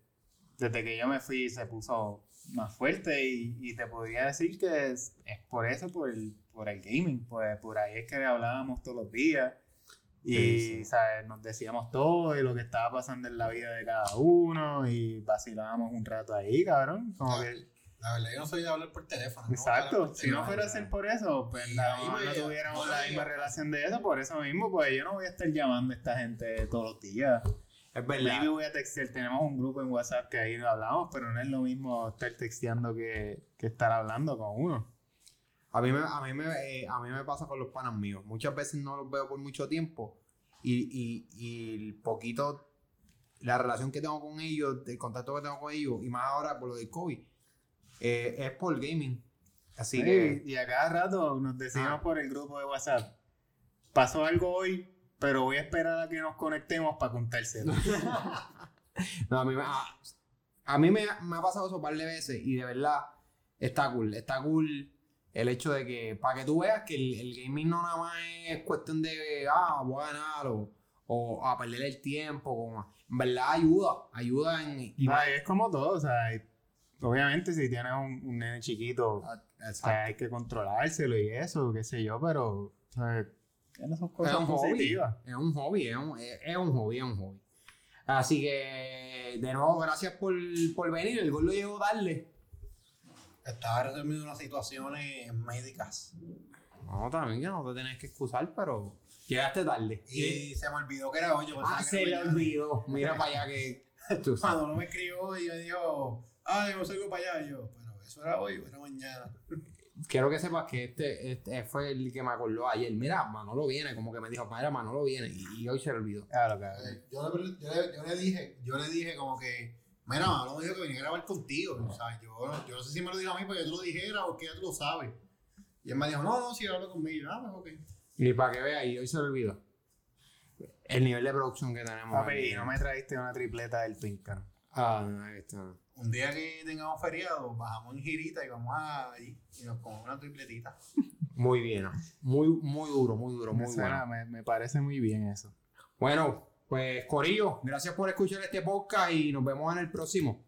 desde que yo me fui, se puso más fuerte y, y te podría decir que es, es por eso, por el, por el gaming, pues por ahí es que hablábamos todos los días. Y, Sí, sí. ¿sabes? Nos decíamos todo y lo que estaba pasando en la vida de cada uno y vacilábamos un rato ahí, cabrón. Como Ah, que, la verdad yo no soy de hablar por teléfono. ¿no? exacto, si no fuera a ser por eso, pues la- no, me- tuviéramos no la misma relación de eso, por eso mismo, pues yo no voy a estar llamando a esta gente todos los días. Es verdad. Maybe voy a textear, tenemos un grupo en WhatsApp que ahí hablamos, pero no es lo mismo estar texteando que, que estar hablando con uno. A mí, me, a, mí me, eh, a mí me pasa con los panas míos. Muchas veces no los veo por mucho tiempo y, y, y el poquito, la relación que tengo con ellos, el contacto que tengo con ellos, y más ahora por lo del COVID, eh, es por gaming. Así Sí, que, y a cada rato nos decimos Ah. por el grupo de WhatsApp, pasó algo hoy, pero voy a esperar a que nos conectemos para contárselo. no, a mí, me, a, a mí me, me ha pasado eso un par de veces y de verdad está cool. Está cool el hecho de que, para que tú veas que el, el gaming no nada más es cuestión de, ah, voy a ganar o, o a perder el tiempo. Como, en verdad ayuda, ayuda en... y Ah, es como todo, o sea, obviamente si tienes un, un nene chiquito, Ah, o sea, hay que controlárselo y eso, qué sé yo, pero, o sea, tiene sus Es cosas un hobby, es un hobby, es un, es, es un hobby, es un hobby. Así que, de nuevo, gracias por, por venir. El gol lo llegó tarde. Estaba resolviendo unas situaciones médicas. No, también que no te tenés que excusar, pero llegaste tarde. Y se me olvidó que era hoy. yo Ah, se le olvidó. Mira para allá que. tú sabes. Cuando no me escribió y me dijo, ay, yo salgo para allá. Y yo, pero eso era hoy o era mañana. Quiero que sepas que este, este fue el que me acordó ayer. Mira, Manolo viene, como que me dijo, mira, Manolo viene. Y, y hoy se le olvidó. Claro, cabrón. Eh, Yo le, yo, le, yo le dije, yo le dije como que, mira, Manolo me dijo que venía a grabar contigo. O sea, yo, yo no sé si me lo dijo a mí porque tú lo dijeras o que ya tú lo sabes. Y él me dijo, no, no, si habla conmigo. Ah, pues ok. Y para que vea, y hoy se le olvidó. El nivel de producción que tenemos. Papi, no me trajiste una tripleta del Pincan. Ah, no, ahí está. Un día que tengamos feriado, bajamos en girita y vamos a allí y nos comemos una tripletita. Muy bien, muy, muy duro, muy duro, muy bueno. me, me parece muy bien eso. Bueno, pues Corillo, gracias por escuchar este podcast y nos vemos en el próximo.